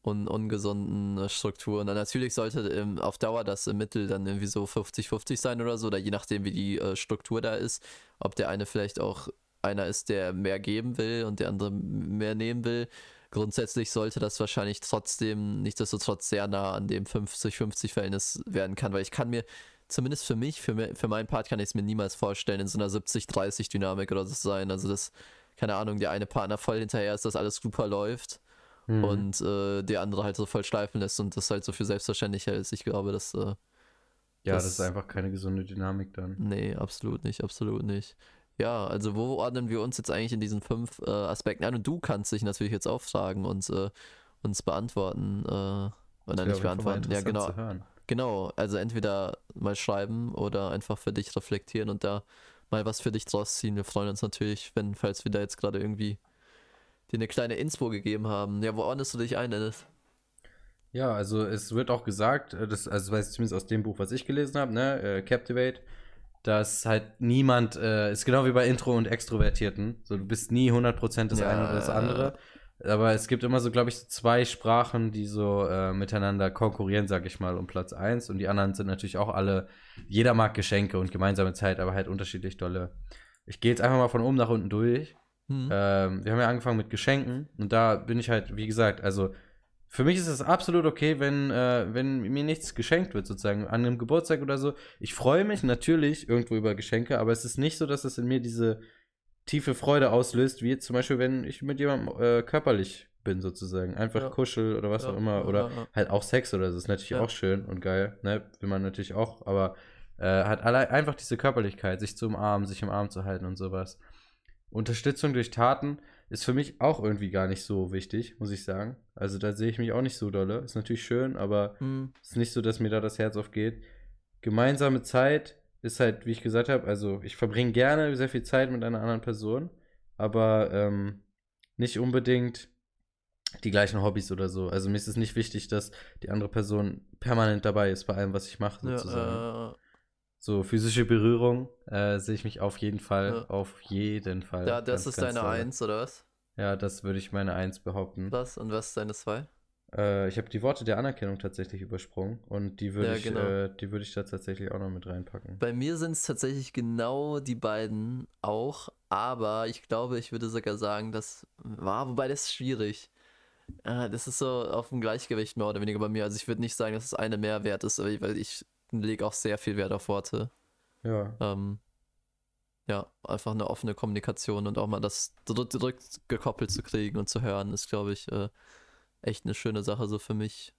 un, ungesunden äh, Strukturen. Und natürlich sollte ähm, auf Dauer das im Mittel dann irgendwie so 50-50 sein oder so, oder je nachdem, wie die äh, Struktur da ist, ob der eine vielleicht auch einer ist, der mehr geben will und der andere mehr nehmen will. Grundsätzlich sollte das wahrscheinlich trotzdem nichtsdestotrotz sehr nah an dem 50-50-Verhältnis werden kann, weil ich kann mir, zumindest für mich, für, für meinen Part kann ich es mir niemals vorstellen, in so einer 70-30-Dynamik oder so zu sein. Also das, keine Ahnung, der eine Partner voll hinterher ist, dass alles super läuft Hm. und äh, der andere halt so voll schleifen lässt und das halt so für selbstverständlich hält. Ich glaube, das, äh, ja, das, das- ist einfach keine gesunde Dynamik dann. nee, absolut nicht, absolut nicht. Ja, also wo ordnen wir uns jetzt eigentlich in diesen fünf äh, Aspekten an? Und du kannst dich natürlich jetzt auch fragen und äh, uns beantworten. Äh, oder nicht beantworten. Ja, genau. Genau, also entweder mal schreiben oder einfach für dich reflektieren und da mal was für dich draus ziehen. Wir freuen uns natürlich, wenn, falls wir da jetzt gerade irgendwie dir eine kleine Inspo gegeben haben. Ja, wo ordnest du dich ein, Dennis? Ja, also es wird auch gesagt, äh, das, also weiß ich zumindest aus dem Buch, was ich gelesen habe, ne, äh, Captivate, dass halt niemand, äh, ist genau wie bei Intro und Extrovertierten, so du bist nie 100% das Ja, eine oder das andere. Aber es gibt immer so, glaube ich, zwei Sprachen, die so äh, miteinander konkurrieren, sag ich mal, um Platz 1. Und die anderen sind natürlich auch alle, jeder mag Geschenke und gemeinsame Zeit, aber halt unterschiedlich dolle. Ich gehe jetzt einfach mal von oben nach unten durch. Hm. Ähm, wir haben ja angefangen mit Geschenken und da bin ich halt, wie gesagt, also für mich ist es absolut okay, wenn, äh, wenn mir nichts geschenkt wird, sozusagen, an einem Geburtstag oder so. Ich freue mich natürlich irgendwo über Geschenke, aber es ist nicht so, dass es in mir diese tiefe Freude auslöst, wie zum Beispiel, wenn ich mit jemandem äh, körperlich bin, sozusagen. Einfach Ja. kuschel oder was Ja, auch immer. Oder ja, halt auch Sex oder so. Das ist natürlich auch schön und geil, ne? Will man natürlich auch, aber äh, hat alle, einfach diese Körperlichkeit, sich zu umarmen, sich im Arm zu halten und sowas. Unterstützung durch Taten ist für mich auch irgendwie gar nicht so wichtig, muss ich sagen. Also da sehe ich mich auch nicht so dolle. Ist natürlich schön, aber es ist nicht so, dass mir da das Herz aufgeht. Gemeinsame Zeit ist halt, wie ich gesagt habe, also ich verbringe gerne sehr viel Zeit mit einer anderen Person, aber ähm, nicht unbedingt die gleichen Hobbys oder so. Also mir ist es nicht wichtig, dass die andere Person permanent dabei ist bei allem, was ich mache, Ja, sozusagen. äh, So physische Berührung äh, sehe ich mich auf jeden Fall, Ja. auf jeden Fall. ja, das ganz, ist ganz deine dolle. Eins, oder was? Ja, das würde ich meine Eins behaupten. Was? Und was ist deine Zwei? Äh, ich habe die Worte der Anerkennung tatsächlich übersprungen und die würde Ja, ich, genau. äh, die würde ich da tatsächlich auch noch mit reinpacken. Bei mir sind es tatsächlich genau die beiden auch, aber ich glaube, ich würde sogar sagen, das war, wobei das ist schwierig. Äh, Das ist so auf dem Gleichgewicht mehr oder weniger bei mir. Also ich würde nicht sagen, dass das eine mehr wert ist, weil ich lege auch sehr viel Wert auf Worte. Ja, Ähm, ja, einfach eine offene Kommunikation und auch mal das zurück- zurückgekoppelt zu kriegen und zu hören, ist, glaube ich, äh, echt eine schöne Sache so für mich.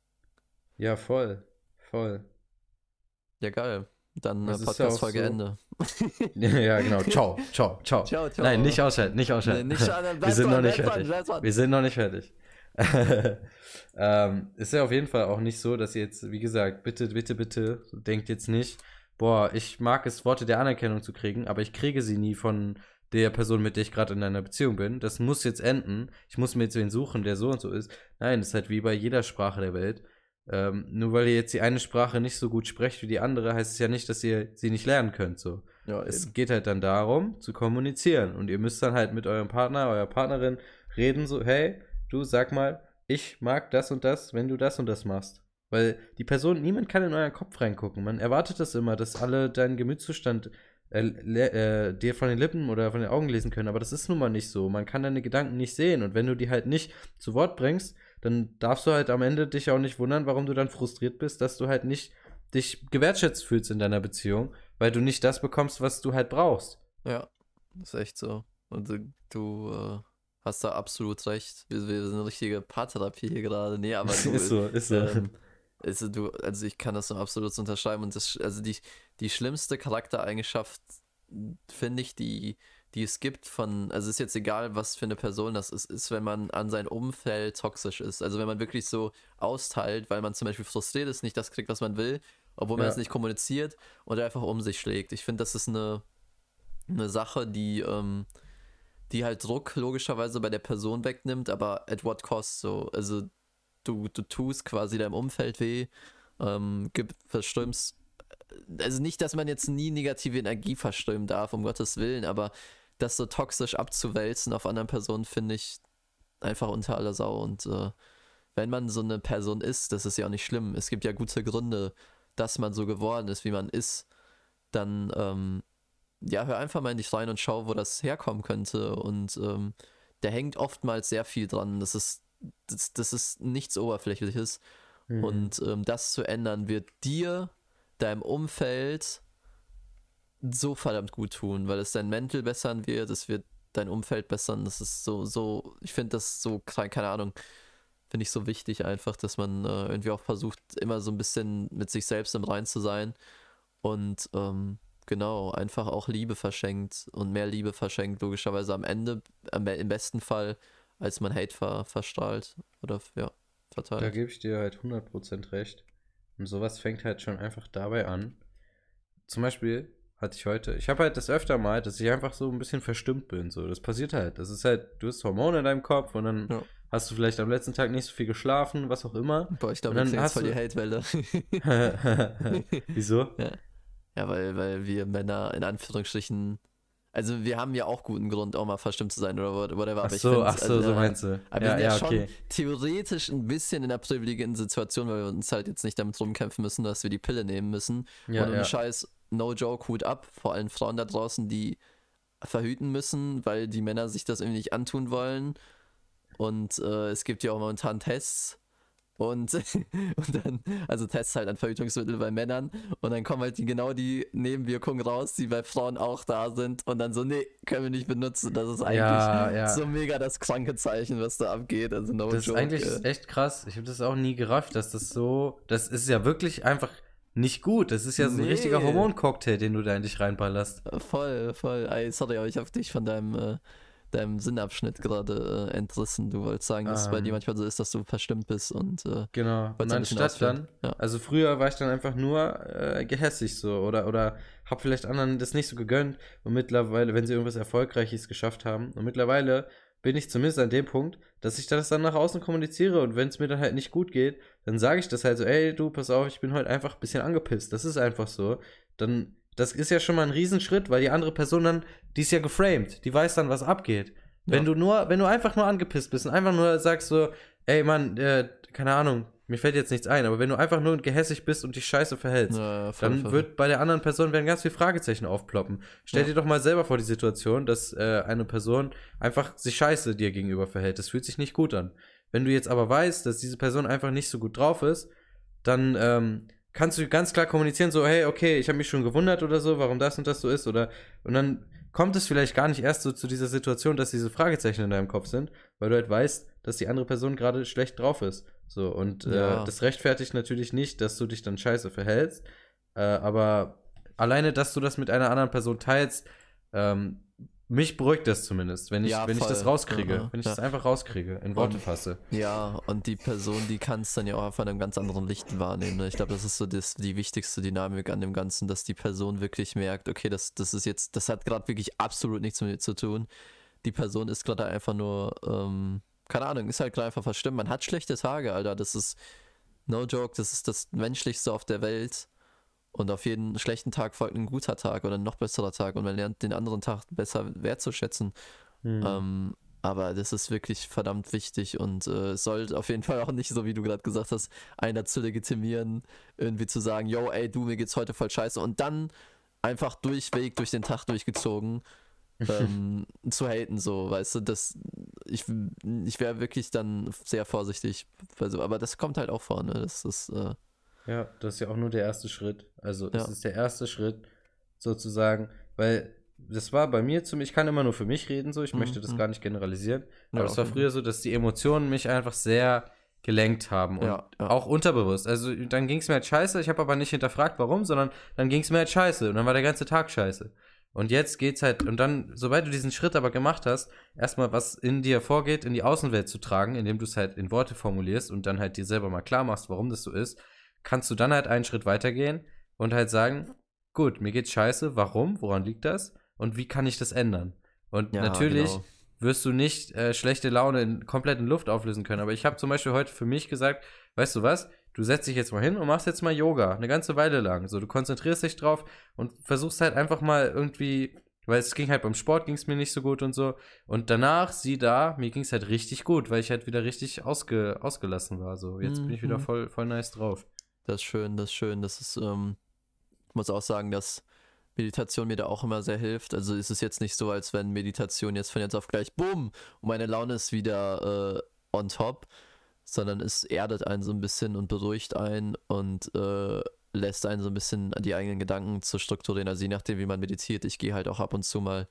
ja, voll, voll. Ja, geil. Dann äh, Das ist ja Podcast-Folge so- Ende. ja, genau. Ciao, ciao, ciao. Ciao, ciao. Nein, nicht ausschalten, nicht Nee, ausschalten. nicht schaden, Wir sind noch nicht fertig. Wir sind noch nicht fertig. ähm, ist ja auf jeden Fall auch nicht so, dass ihr jetzt, wie gesagt, bitte, bitte, bitte, denkt jetzt nicht, boah, ich mag es, Worte der Anerkennung zu kriegen, aber ich kriege sie nie von der Person, mit der ich gerade in einer Beziehung bin. Das muss jetzt enden. Ich muss mir jetzt wen suchen, der so und so ist. Nein, das ist halt wie bei jeder Sprache der Welt. Ähm, nur weil ihr jetzt die eine Sprache nicht so gut sprecht wie die andere, heißt es ja nicht, dass ihr sie nicht lernen könnt. So. Ja, Es geht halt dann darum, zu kommunizieren. Und ihr müsst dann halt mit eurem Partner, eurer Partnerin reden, so, hey, du sag mal, ich mag das und das, wenn du das und das machst. Weil die Person, niemand kann in euren Kopf reingucken. Man erwartet das immer, dass alle deinen Gemütszustand äh, äh, dir von den Lippen oder von den Augen lesen können. Aber das ist nun mal nicht so. Man kann deine Gedanken nicht sehen. Und wenn du die halt nicht zu Wort bringst, dann darfst du halt am Ende dich auch nicht wundern, warum du dann frustriert bist, dass du halt nicht dich gewertschätzt fühlst in deiner Beziehung, weil du nicht das bekommst, was du halt brauchst. Ja, ist echt so. Und du, du äh, hast da absolut recht. Wir, wir sind eine richtige Paartherapie hier gerade. Nee, aber du, ist so, ist so. ähm, also du, also ich kann das nur absolut so unterschreiben. Und das, also die, die schlimmste Charaktereigenschaft, finde ich, die, die es gibt von, also ist jetzt egal, was für eine Person das ist, ist, wenn man an sein Umfeld toxisch ist. Also wenn man wirklich so austeilt, weil man zum Beispiel frustriert ist, nicht das kriegt, was man will, obwohl man Ja. es nicht kommuniziert und einfach um sich schlägt. Ich finde, das ist eine, eine Sache, die, ähm, die halt Druck logischerweise bei der Person wegnimmt, aber at what cost so. Also du, du tust quasi deinem Umfeld weh, ähm, verströmst. Also nicht, dass man jetzt nie negative Energie verströmen darf, um Gottes Willen, aber das so toxisch abzuwälzen auf anderen Personen, finde ich einfach unter aller Sau. Und äh, wenn man so eine Person ist, das ist ja auch nicht schlimm. Es gibt ja gute Gründe, dass man so geworden ist, wie man ist. Dann, ähm, ja, hör einfach mal in dich rein und schau, wo das herkommen könnte. Und ähm, da hängt oftmals sehr viel dran. Das ist, das, das ist nichts Oberflächliches. Mhm. Und ähm, das zu ändern, wird dir, deinem Umfeld so verdammt gut tun, weil es dein Mental bessern wird, es wird dein Umfeld bessern. Das ist so, so, ich finde das so, keine keine Ahnung, finde ich so wichtig einfach, dass man äh, irgendwie auch versucht, immer so ein bisschen mit sich selbst im Rein zu sein und ähm, genau, einfach auch Liebe verschenkt und mehr Liebe verschenkt, logischerweise am Ende, im besten Fall, als man Hate ver, verstrahlt oder ja, verteilt. Da gebe ich dir halt 100% recht. Und sowas fängt halt schon einfach dabei an. Zum Beispiel hatte ich heute, ich habe halt das öfter mal, dass ich einfach so ein bisschen verstimmt bin. So, das passiert halt. Das ist halt, du hast Hormone in deinem Kopf und dann Ja. hast du vielleicht am letzten Tag nicht so viel geschlafen, was auch immer. Boah, ich glaube, dann hast voll die du- Hate-Welle. Wieso? Ja, weil, weil wir Männer in Anführungsstrichen, Also wir haben ja auch guten Grund, auch mal verstimmt zu sein oder whatever. Ach so, ach so, also, so meinst du. Aber ja, wir sind ja, ja schon okay. theoretisch ein bisschen in einer privilegierten Situation, weil wir uns halt jetzt nicht damit rumkämpfen müssen, dass wir die Pille nehmen müssen. Ja, und ja. Scheiß, no joke, Hut ab, vor allem Frauen da draußen, die verhüten müssen, weil die Männer sich das irgendwie nicht antun wollen. Und äh, es gibt ja auch momentan Tests, und, und dann, also Tests halt an Verhütungsmittel bei Männern. Und dann kommen halt die, genau die Nebenwirkungen raus, die bei Frauen auch da sind. Und dann so, nee, können wir nicht benutzen. Das ist eigentlich ja, ja. so mega das kranke Zeichen, was da abgeht. Also no das joke. ist eigentlich echt krass. Ich habe das auch nie gerafft, dass das so, das ist ja wirklich einfach nicht gut. Das ist ja so ein nee. richtiger Hormoncocktail, den du da in dich reinballerst. Voll, voll. Ey, sorry, aber ich habe dich von deinem äh, deinem Sinnabschnitt gerade äh, entrissen. Du wolltest sagen, dass es bei dir ah. manchmal so ist, dass du verstimmt bist und äh, genau. Und anstatt dann, ja. also früher war ich dann einfach nur äh, gehässig so oder oder habe vielleicht anderen das nicht so gegönnt und mittlerweile, wenn sie irgendwas Erfolgreiches geschafft haben und mittlerweile bin ich zumindest an dem Punkt, dass ich das dann nach außen kommuniziere und wenn es mir dann halt nicht gut geht, dann sage ich das halt so, ey, du, pass auf, ich bin heute einfach ein bisschen angepisst. Das ist einfach so. Dann das ist ja schon mal ein Riesenschritt, weil die andere Person dann, die ist ja geframed, die weiß dann, was abgeht. Ja. Wenn du nur, wenn du einfach nur angepisst bist und einfach nur sagst so, ey Mann, äh, keine Ahnung, mir fällt jetzt nichts ein, aber wenn du einfach nur gehässig bist und dich scheiße verhältst, ja, voll, dann voll. wird bei der anderen Person werden ganz viele Fragezeichen aufploppen. Stell ja. dir doch mal selber vor die Situation, dass äh, eine Person einfach sich scheiße dir gegenüber verhält. Das fühlt sich nicht gut an. Wenn du jetzt aber weißt, dass diese Person einfach nicht so gut drauf ist, dann ähm, kannst du ganz klar kommunizieren, so, hey, okay, ich habe mich schon gewundert oder so, warum das und das so ist, oder und dann kommt es vielleicht gar nicht erst so zu dieser Situation, dass diese Fragezeichen in deinem Kopf sind, weil du halt weißt, dass die andere Person gerade schlecht drauf ist. So, und äh, ja. äh, das rechtfertigt natürlich nicht, dass du dich dann scheiße verhältst, äh, aber alleine, dass du das mit einer anderen Person teilst, ähm, mich beruhigt das zumindest, wenn ich, ja, wenn ich das rauskriege, ja, wenn ich ja. das einfach rauskriege, in Worte und, fasse. Ja, und die Person, die kann es dann ja auch auf einem ganz anderen Licht wahrnehmen. Ne? Ich glaube, das ist so das, die wichtigste Dynamik an dem Ganzen, dass die Person wirklich merkt, okay, das, das ist jetzt, das hat gerade wirklich absolut nichts mit mir zu tun. Die Person ist gerade einfach nur, ähm, keine Ahnung, ist halt gerade einfach verstimmt. Man hat schlechte Tage, Alter. Das ist, no joke, das ist das Menschlichste auf der Welt. Und auf jeden schlechten Tag folgt ein guter Tag oder ein noch besserer Tag und man lernt den anderen Tag besser wertzuschätzen. Mhm. Ähm, aber das ist wirklich verdammt wichtig und äh, sollte auf jeden Fall auch nicht, so wie du gerade gesagt hast, einer zu legitimieren, irgendwie zu sagen, yo, ey, du, mir geht's heute voll scheiße und dann einfach durchweg durch den Tag durchgezogen ähm, zu haten, so, weißt du, das, ich, ich wäre wirklich dann sehr vorsichtig, also, aber das kommt halt auch vor, ne, das ist, äh, ja, das ist ja auch nur der erste Schritt. Also, ja. ist der erste Schritt, sozusagen, weil das war bei mir zum, ich kann immer nur für mich reden, so, ich mhm. möchte das mhm. gar nicht generalisieren. Aber es ja, war früher so, dass die Emotionen mich einfach sehr gelenkt haben und ja, ja. auch unterbewusst. Also dann ging es mir halt scheiße, ich habe aber nicht hinterfragt, warum, sondern dann ging es mir halt scheiße und dann war der ganze Tag scheiße. Und jetzt geht's halt, und dann, sobald du diesen Schritt aber gemacht hast, erstmal was in dir vorgeht, in die Außenwelt zu tragen, indem du es halt in Worte formulierst und dann halt dir selber mal klar machst, warum das so ist, kannst du dann halt einen Schritt weitergehen und halt sagen, gut, mir geht's scheiße, warum, woran liegt das und wie kann ich das ändern? Und ja, natürlich genau. wirst du nicht äh, schlechte Laune in kompletten Luft auflösen können, aber ich habe zum Beispiel heute für mich gesagt, weißt du was, du setzt dich jetzt mal hin und machst jetzt mal Yoga, eine ganze Weile lang. So, du konzentrierst dich drauf und versuchst halt einfach mal irgendwie, weil es ging halt beim Sport, ging es mir nicht so gut und so. Und danach, sieh da, mir ging es halt richtig gut, weil ich halt wieder richtig ausge, ausgelassen war. So, jetzt mhm. bin ich wieder mhm. voll, voll nice drauf. Das ist schön, das ist schön. Das ist, ähm, ich muss auch sagen, dass Meditation mir da auch immer sehr hilft. Also ist es jetzt nicht so, als wenn Meditation jetzt von jetzt auf gleich, bumm, und meine Laune ist wieder äh, on top, sondern es erdet einen so ein bisschen und beruhigt einen und äh, lässt einen so ein bisschen die eigenen Gedanken zu strukturieren. Also je nachdem, wie man meditiert, ich gehe halt auch ab und zu mal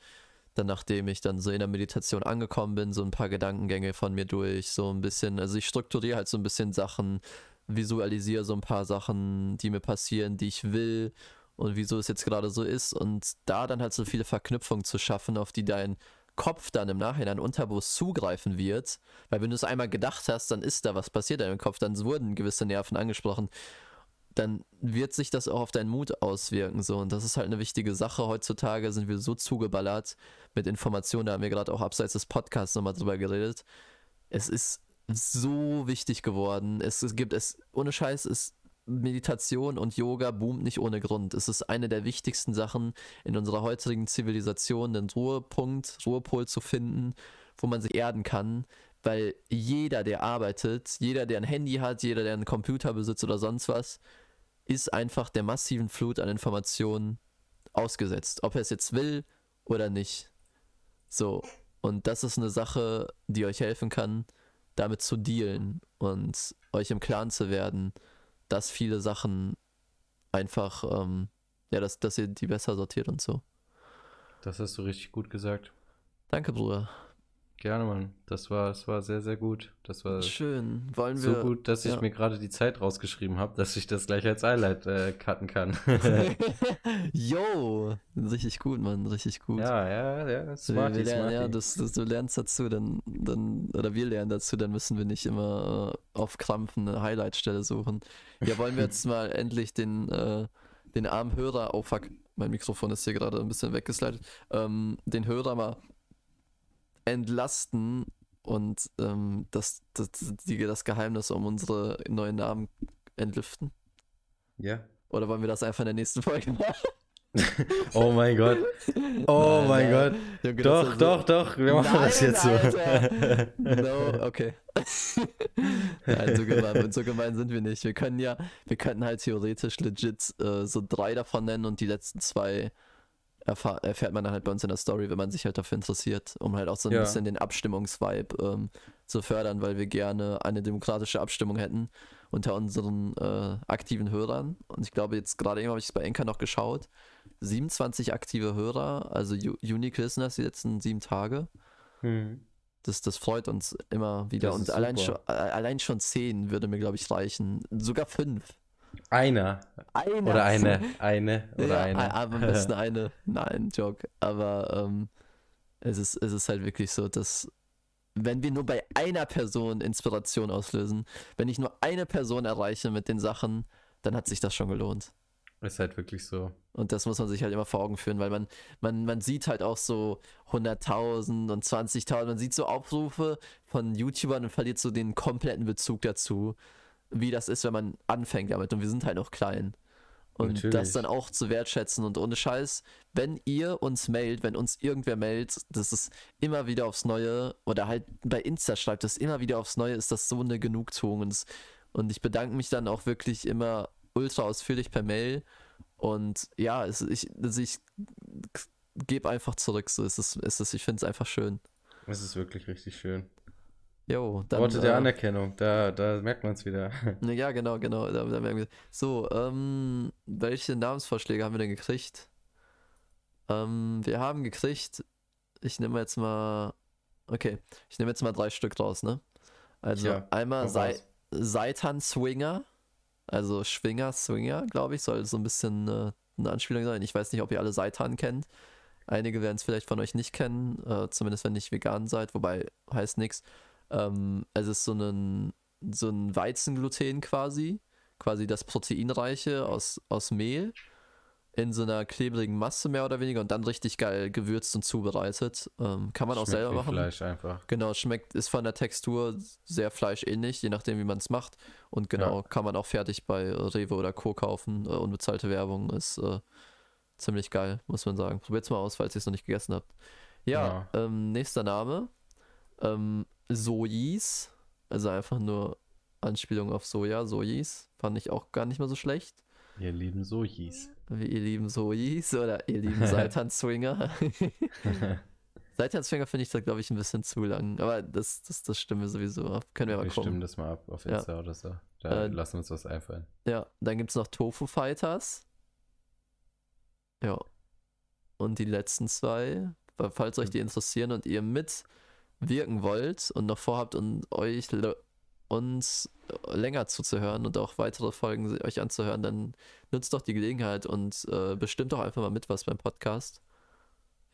dann, nachdem ich dann so in der Meditation angekommen bin, so ein paar Gedankengänge von mir durch, so ein bisschen, also ich strukturiere halt so ein bisschen Sachen, visualisiere so ein paar Sachen, die mir passieren, die ich will und wieso es jetzt gerade so ist und da dann halt so viele Verknüpfungen zu schaffen, auf die dein Kopf dann im Nachhinein unterbewusst zugreifen wird, weil wenn du es einmal gedacht hast, dann ist da was passiert in deinem Kopf, dann wurden gewisse Nerven angesprochen, dann wird sich das auch auf deinen Mut auswirken so und das ist halt eine wichtige Sache. Heutzutage sind wir so zugeballert mit Informationen, da haben wir gerade auch abseits des Podcasts nochmal drüber geredet. Es ist so wichtig geworden. Es, es gibt es, ohne Scheiß, es Meditation und Yoga boomt nicht ohne Grund. Es ist eine der wichtigsten Sachen in unserer heutigen Zivilisation, den Ruhepunkt, Ruhepol zu finden, wo man sich erden kann, weil jeder, der arbeitet, jeder, der ein Handy hat, jeder, der einen Computer besitzt oder sonst was, ist einfach der massiven Flut an Informationen ausgesetzt, ob er es jetzt will oder nicht. So, und das ist eine Sache, die euch helfen kann, damit zu dealen und euch im Klaren zu werden, dass viele Sachen einfach, ähm, ja, dass, dass ihr die besser sortiert und so. Das hast du richtig gut gesagt. Danke, Bruder. Gerne, Mann. Das war, das war sehr, sehr gut. Das war Schön. Wollen so wir. gut, dass ich ja. mir gerade die Zeit rausgeschrieben habe, dass ich das gleich als Highlight äh, cutten kann. Yo! Richtig gut, Mann. Richtig gut. ja, ja, ja. Smarty, wir lernen, ja, das, das, du lernst dazu, dann, dann, oder wir lernen dazu, dann müssen wir nicht immer äh, auf Krampf eine Highlight-Stelle suchen. Ja, wollen wir jetzt mal endlich den, äh, den armen Hörer, oh fuck, mein Mikrofon ist hier gerade ein bisschen weggeslidet, ähm, den Hörer mal entlasten und ähm, das, das, die, das Geheimnis um unsere neuen Namen entlüften? Ja. Oder wollen wir das einfach in der nächsten Folge machen? Oh mein Gott. Oh Nein, mein nein. Gott. Das Doch, ist so- doch, doch. Wir machen das Nein, jetzt so. Alter. No, okay. Nein, so gemein, so gemein sind wir nicht. Wir können ja, wir könnten halt theoretisch legit äh, so drei davon nennen und die letzten zwei erfahr erfährt man dann halt bei uns in der Story, wenn man sich halt dafür interessiert, um halt auch so ein Ja. bisschen den Abstimmungsvibe ähm, zu fördern, weil wir gerne eine demokratische Abstimmung hätten unter unseren äh, aktiven Hörern. Und ich glaube, jetzt gerade eben habe ich es bei Enka noch geschaut. 27 aktive Hörer, also Unique Listeners die letzten sieben Tage. Hm. Das, das freut uns immer wieder. Das Und allein schon, allein schon zehn würde mir, glaube ich, reichen. Sogar fünf. Einer. Einer. Oder eine. Eine. Oder ja, eine. am besten eine. Nein, Joke. Aber ähm, es, ist, es ist halt wirklich so, dass wenn wir nur bei einer Person Inspiration auslösen, wenn ich nur eine Person erreiche mit den Sachen, dann hat sich das schon gelohnt. Ist halt wirklich so. Und das muss man sich halt immer vor Augen führen, weil man, man, man sieht halt auch so 100.000 und 20.000, man sieht so Aufrufe von YouTubern und verliert so den kompletten Bezug dazu, wie das ist, wenn man anfängt damit. Und wir sind halt noch klein. Und Natürlich. das dann auch zu wertschätzen und ohne Scheiß, wenn ihr uns mailt, wenn uns irgendwer mailt, das ist immer wieder aufs Neue oder halt bei Insta schreibt das immer wieder aufs Neue, ist das so eine Genugtuung. Und, und ich bedanke mich dann auch wirklich immer ultra ausführlich per Mail. Und ja, es, ich, also ich gebe einfach zurück. So ist es, ist es ich finde es einfach schön. Es ist wirklich richtig schön. Jo, dann. Worte der äh, Anerkennung. Da, da merkt man es wieder. Ja, genau, genau. Da, da merken wir. So, ähm, welche Namensvorschläge haben wir denn gekriegt? Ähm, wir haben gekriegt, ich nehme jetzt mal, okay, ich nehme jetzt mal drei Stück raus, ne? Also Tja, einmal. Seitan Swinger, also Schwinger, Swinger, glaube ich, soll so ein bisschen äh, eine Anspielung sein. Ich weiß nicht, ob ihr alle Seitan kennt. Einige werden es vielleicht von euch nicht kennen, äh, zumindest wenn ihr nicht vegan seid, wobei heißt nichts. Ähm, es ist so ein, so ein Weizengluten quasi, quasi das Proteinreiche aus, aus Mehl in so einer klebrigen Masse mehr oder weniger und dann richtig geil gewürzt und zubereitet. Ähm, kann man auch Schmeckt selber wie machen. Fleisch einfach. Genau, schmeckt, ist von der Textur sehr fleischähnlich, je nachdem, wie man es macht. Und genau, kann man auch fertig bei Rewe oder Co. kaufen. Äh, unbezahlte Werbung ist äh, ziemlich geil, muss man sagen. Probiert's mal aus, falls ihr es noch nicht gegessen habt. Ja, Ähm, nächster Name. Ähm, Sojis. Also einfach nur Anspielung auf Soja, Sojis. Fand ich auch gar nicht mal so schlecht. Ihr lieben Sojis. Wie ihr lieben Sojis oder ihr lieben Seitan-Swinger. Seitan-Swinger finde ich da, glaube ich, ein bisschen zu lang. Aber das, das, das stimmen wir sowieso ab. Können wir mal Wir gucken. stimmen das mal ab auf Ja. Insta oder so. Da Äh, lassen wir uns was einfallen. Ja, dann gibt es noch Tofu Fighters. Ja. Und die letzten zwei, falls euch die interessieren und ihr mitwirken wollt und noch vorhabt, und euch uns länger zuzuhören und auch weitere Folgen euch anzuhören, dann nutzt doch die Gelegenheit und äh, bestimmt doch einfach mal mit was beim Podcast.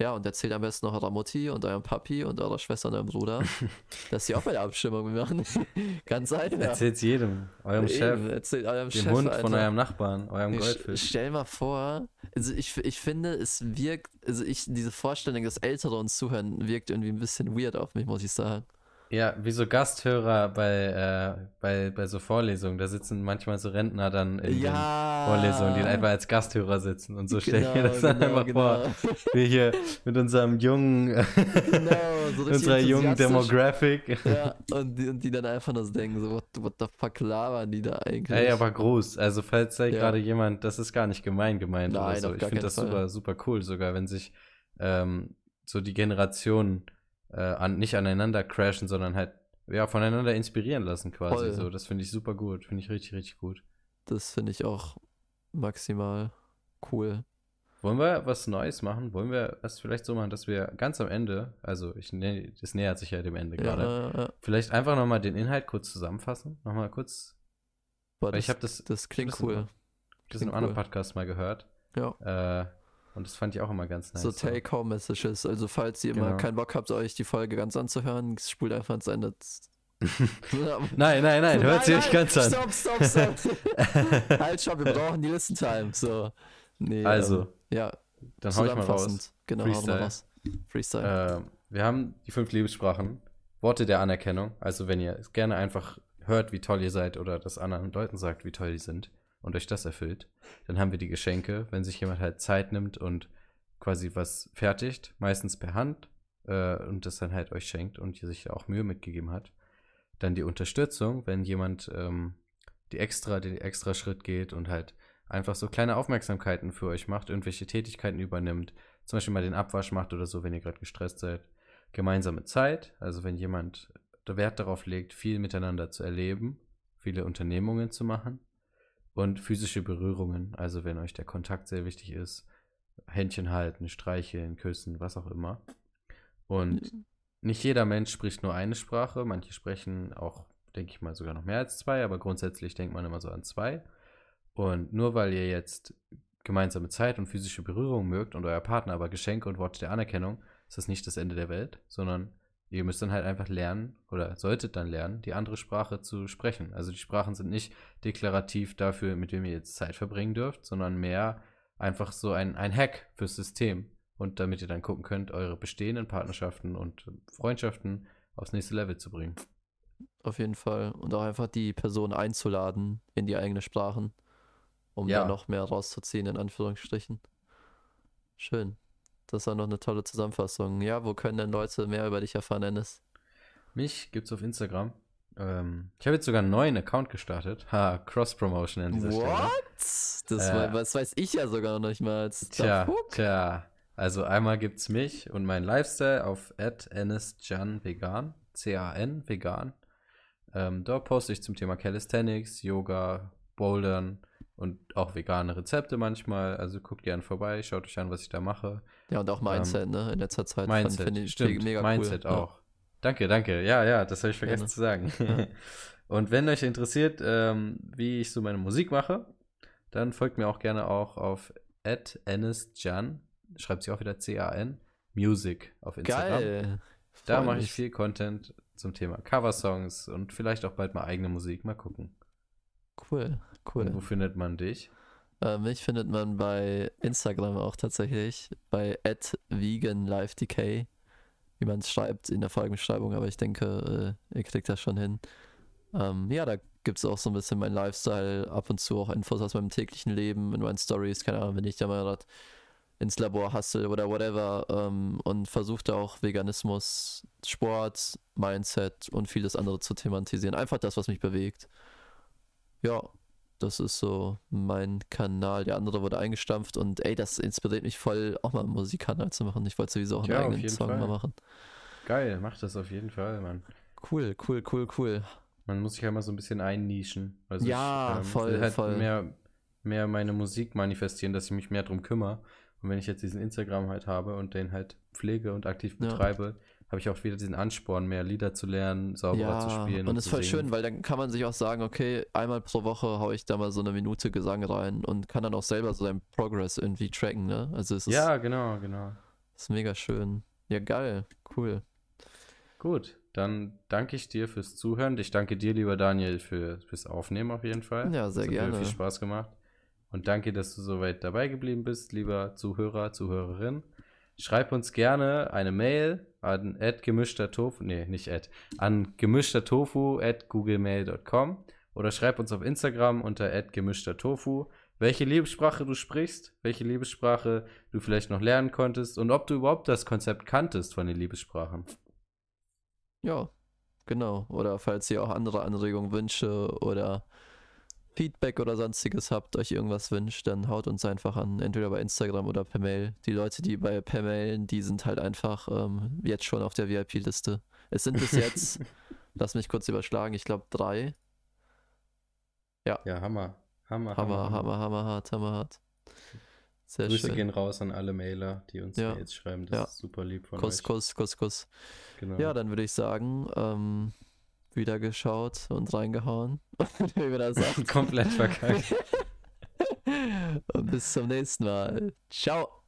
Ja, und erzählt am besten noch eurer Mutti und eurem Papi und eurer Schwester und eurem Bruder, dass sie auch bei der Abstimmung mitmachen. Ganz einfach. Erzählt's jedem. Eurem Chef. Eben, erzählt eurem Dem Chef, Hund Alter. von eurem Nachbarn. Eurem Ich- Goldfisch. Stell mal vor, also ich, ich finde, es wirkt, also ich, diese Vorstellung, dass Ältere uns zuhören, wirkt irgendwie ein bisschen weird auf mich, muss ich sagen. Ja, wie so Gasthörer bei, äh, bei, bei so Vorlesungen. Da sitzen manchmal so Rentner dann in ja. den Vorlesungen, die dann einfach als Gasthörer sitzen. Und so stelle ich mir das dann genau, einfach vor. Wir hier mit unserem jungen, Genau, so unserer jungen. Demographic. Ja, und die, und die dann einfach nur so denken, so, what, what the fuck labern die da eigentlich? Ey, aber groß. Also, falls da Ja. gerade jemand, das ist gar nicht gemein gemeint oder Nein, so. auf Ich finde das Fall. super, super cool, sogar wenn sich ähm, so die Generationen äh, an, nicht aneinander crashen, sondern halt ja, voneinander inspirieren lassen quasi. Voll. So, das finde ich super gut. Finde ich richtig, richtig gut. Das finde ich auch maximal cool. Wollen wir was Neues machen? Wollen wir es vielleicht so machen, dass wir ganz am Ende, also ich nä- das nähert sich ja dem Ende Ja, gerade, ja, vielleicht einfach nochmal den Inhalt kurz zusammenfassen. Nochmal kurz. Boah, das, ich habe das, das klingt das cool. das in einem anderen cool. Podcast mal gehört. Ja. Äh, und das fand ich auch immer ganz nice. So Take-Home-Messages. Also, falls ihr mal Genau. keinen Bock habt, euch die Folge ganz anzuhören, spult einfach ans Ende. Nein, nein, nein, hört sie euch ganz an. Stopp, stopp, stopp. halt, stopp, wir brauchen die Listen-Time. So. Nee, Also, ähm, ja, Dann hau ich mal raus. Genau, hau mal Freestyle. raus. Freestyle. Ähm, wir haben die fünf Liebessprachen. Worte der Anerkennung. Also, wenn ihr gerne einfach hört, wie toll ihr seid oder das anderen Leuten sagt, wie toll die sind und euch das erfüllt, dann haben wir die Geschenke. Wenn sich jemand halt Zeit nimmt und quasi was fertigt, meistens per Hand äh, und das dann halt euch schenkt und ihr sich auch Mühe mitgegeben hat. Dann die Unterstützung, wenn jemand ähm, die extra, den extra Schritt geht und halt einfach so kleine Aufmerksamkeiten für euch macht, irgendwelche Tätigkeiten übernimmt, zum Beispiel mal den Abwasch macht oder so, wenn ihr gerade gestresst seid. Gemeinsame Zeit, also wenn jemand Wert darauf legt, viel miteinander zu erleben, viele Unternehmungen zu machen. Und physische Berührungen, also wenn euch der Kontakt sehr wichtig ist, Händchen halten, streicheln, küssen, was auch immer. Und nicht jeder Mensch spricht nur eine Sprache, manche sprechen auch, denke ich mal, sogar noch mehr als zwei, aber grundsätzlich denkt man immer so an zwei. Und nur weil ihr jetzt gemeinsame Zeit und physische Berührung mögt und euer Partner aber Geschenke und Worte der Anerkennung, ist das nicht das Ende der Welt, sondern ihr müsst dann halt einfach lernen oder solltet dann lernen, die andere Sprache zu sprechen. Also die Sprachen sind nicht deklarativ dafür, mit wem ihr jetzt Zeit verbringen dürft, sondern mehr einfach so ein, ein Hack fürs System. Und damit ihr dann gucken könnt, eure bestehenden Partnerschaften und Freundschaften aufs nächste Level zu bringen. Auf jeden Fall. Und auch einfach die Person einzuladen in die eigene Sprachen, um Ja. da noch mehr rauszuziehen, in Anführungsstrichen. Schön. Das war noch eine tolle Zusammenfassung. Ja, wo können denn Leute mehr über dich erfahren, Ennis? Mich gibt's auf Instagram. Ähm, ich habe jetzt sogar einen neuen Account gestartet. Ha, Cross-Promotion an dieser Stelle. Das, Äh. das weiß ich ja sogar noch nicht mal. Tja, tja. Also einmal gibt's mich und meinen Lifestyle auf vegan, C-A-N, vegan. Ähm, dort poste ich zum Thema Calisthenics, Yoga, Bouldern und auch vegane Rezepte manchmal. Also guckt gerne vorbei, schaut euch an, was ich da mache. Ja, und auch Mindset, ne? In letzter Zeit. fand- Ähm, Mindset, find ich stimmt. mega Mindset cool. Ja. auch. Danke, danke. Ja, ja, das habe ich vergessen Gerne. zu sagen. Ja. Und wenn euch interessiert, ähm, wie ich so meine Musik mache, dann folgt mir auch gerne auch auf @ennisjan, schreibt sich auch wieder C-A-N, Music auf Instagram. Geil. Da mache ich viel Content zum Thema Coversongs und vielleicht auch bald mal eigene Musik. Mal gucken. Cool, cool. Und wo findet man dich? Äh, mich findet man bei Instagram auch tatsächlich, bei veganlifedecay, wie man es schreibt in der Folgenbeschreibung, aber ich denke, äh, ihr kriegt das schon hin. Ähm, ja, da gibt es auch so ein bisschen mein Lifestyle, ab und zu auch Infos aus meinem täglichen Leben, in meinen Stories, keine Ahnung, wenn ich da mal grad ins Labor hustle oder whatever ähm, und versuche da auch Veganismus, Sport, Mindset und vieles andere zu thematisieren. Einfach das, was mich bewegt. Ja, das ist so mein Kanal. Der andere wurde eingestampft und ey, das inspiriert mich voll, auch mal einen Musikkanal zu machen. Ich wollte sowieso auch einen Ja, eigenen Song Fall. mal machen. Geil, mach das auf jeden Fall, Mann. Cool, cool, cool, cool. Man muss sich ja mal so ein bisschen einnischen. Also Ja, ich, ähm, voll, will halt voll. Mehr, mehr meine Musik manifestieren, dass ich mich mehr drum kümmere. Und wenn ich jetzt diesen Instagram halt habe und den halt pflege und aktiv Ja. Habe ich auch wieder diesen Ansporn, mehr Lieder zu lernen, sauberer zu Ja, spielen. und es ist zu voll singen. schön, weil dann kann man sich auch sagen, okay, einmal pro Woche haue ich da mal so eine Minute Gesang rein und kann dann auch selber so seinen Progress irgendwie tracken, ne? Also es ist, Ja, genau, genau. ist mega schön. Ja, geil, cool. Gut, dann danke ich dir fürs Zuhören. Ich danke dir, lieber Daniel, für, fürs Aufnehmen auf jeden Fall. Ja, sehr Es hat gerne. viel Spaß gemacht. Und danke, dass du so weit dabei geblieben bist, lieber Zuhörer, Zuhörerin. Schreib uns gerne eine Mail an gemischter-tofu, nee, nicht at, an gemischter-tofu at googlemail.com oder schreib uns auf Instagram unter gemischter-tofu, welche Liebessprache du sprichst, welche Liebessprache du vielleicht noch lernen konntest und ob du überhaupt das Konzept kanntest von den Liebessprachen. Ja, genau. Oder falls ihr auch andere Anregungen, Wünsche oder Feedback oder sonstiges habt, euch irgendwas wünscht, dann haut uns einfach an, entweder bei Instagram oder per Mail. Die Leute, die bei per Mail, die sind halt einfach ähm, jetzt schon auf der VIP-Liste. Es sind bis jetzt, lass mich kurz überschlagen, ich glaube drei. Ja. Ja, Hammer. Hammer, Hammer, Hammer, Hammer, Hammer hart, Hammer hart. Sehr Grüße schön. gehen raus an alle Mailer, die uns ja. Mails schreiben. Das ja. ist super lieb von Kuss, euch. Kuss, Kuss, Kuss. Genau. Ja, dann würde ich sagen, ähm, wieder geschaut und reingehauen. Wie das sagen. Komplett verkackt. und bis zum nächsten Mal. Ciao.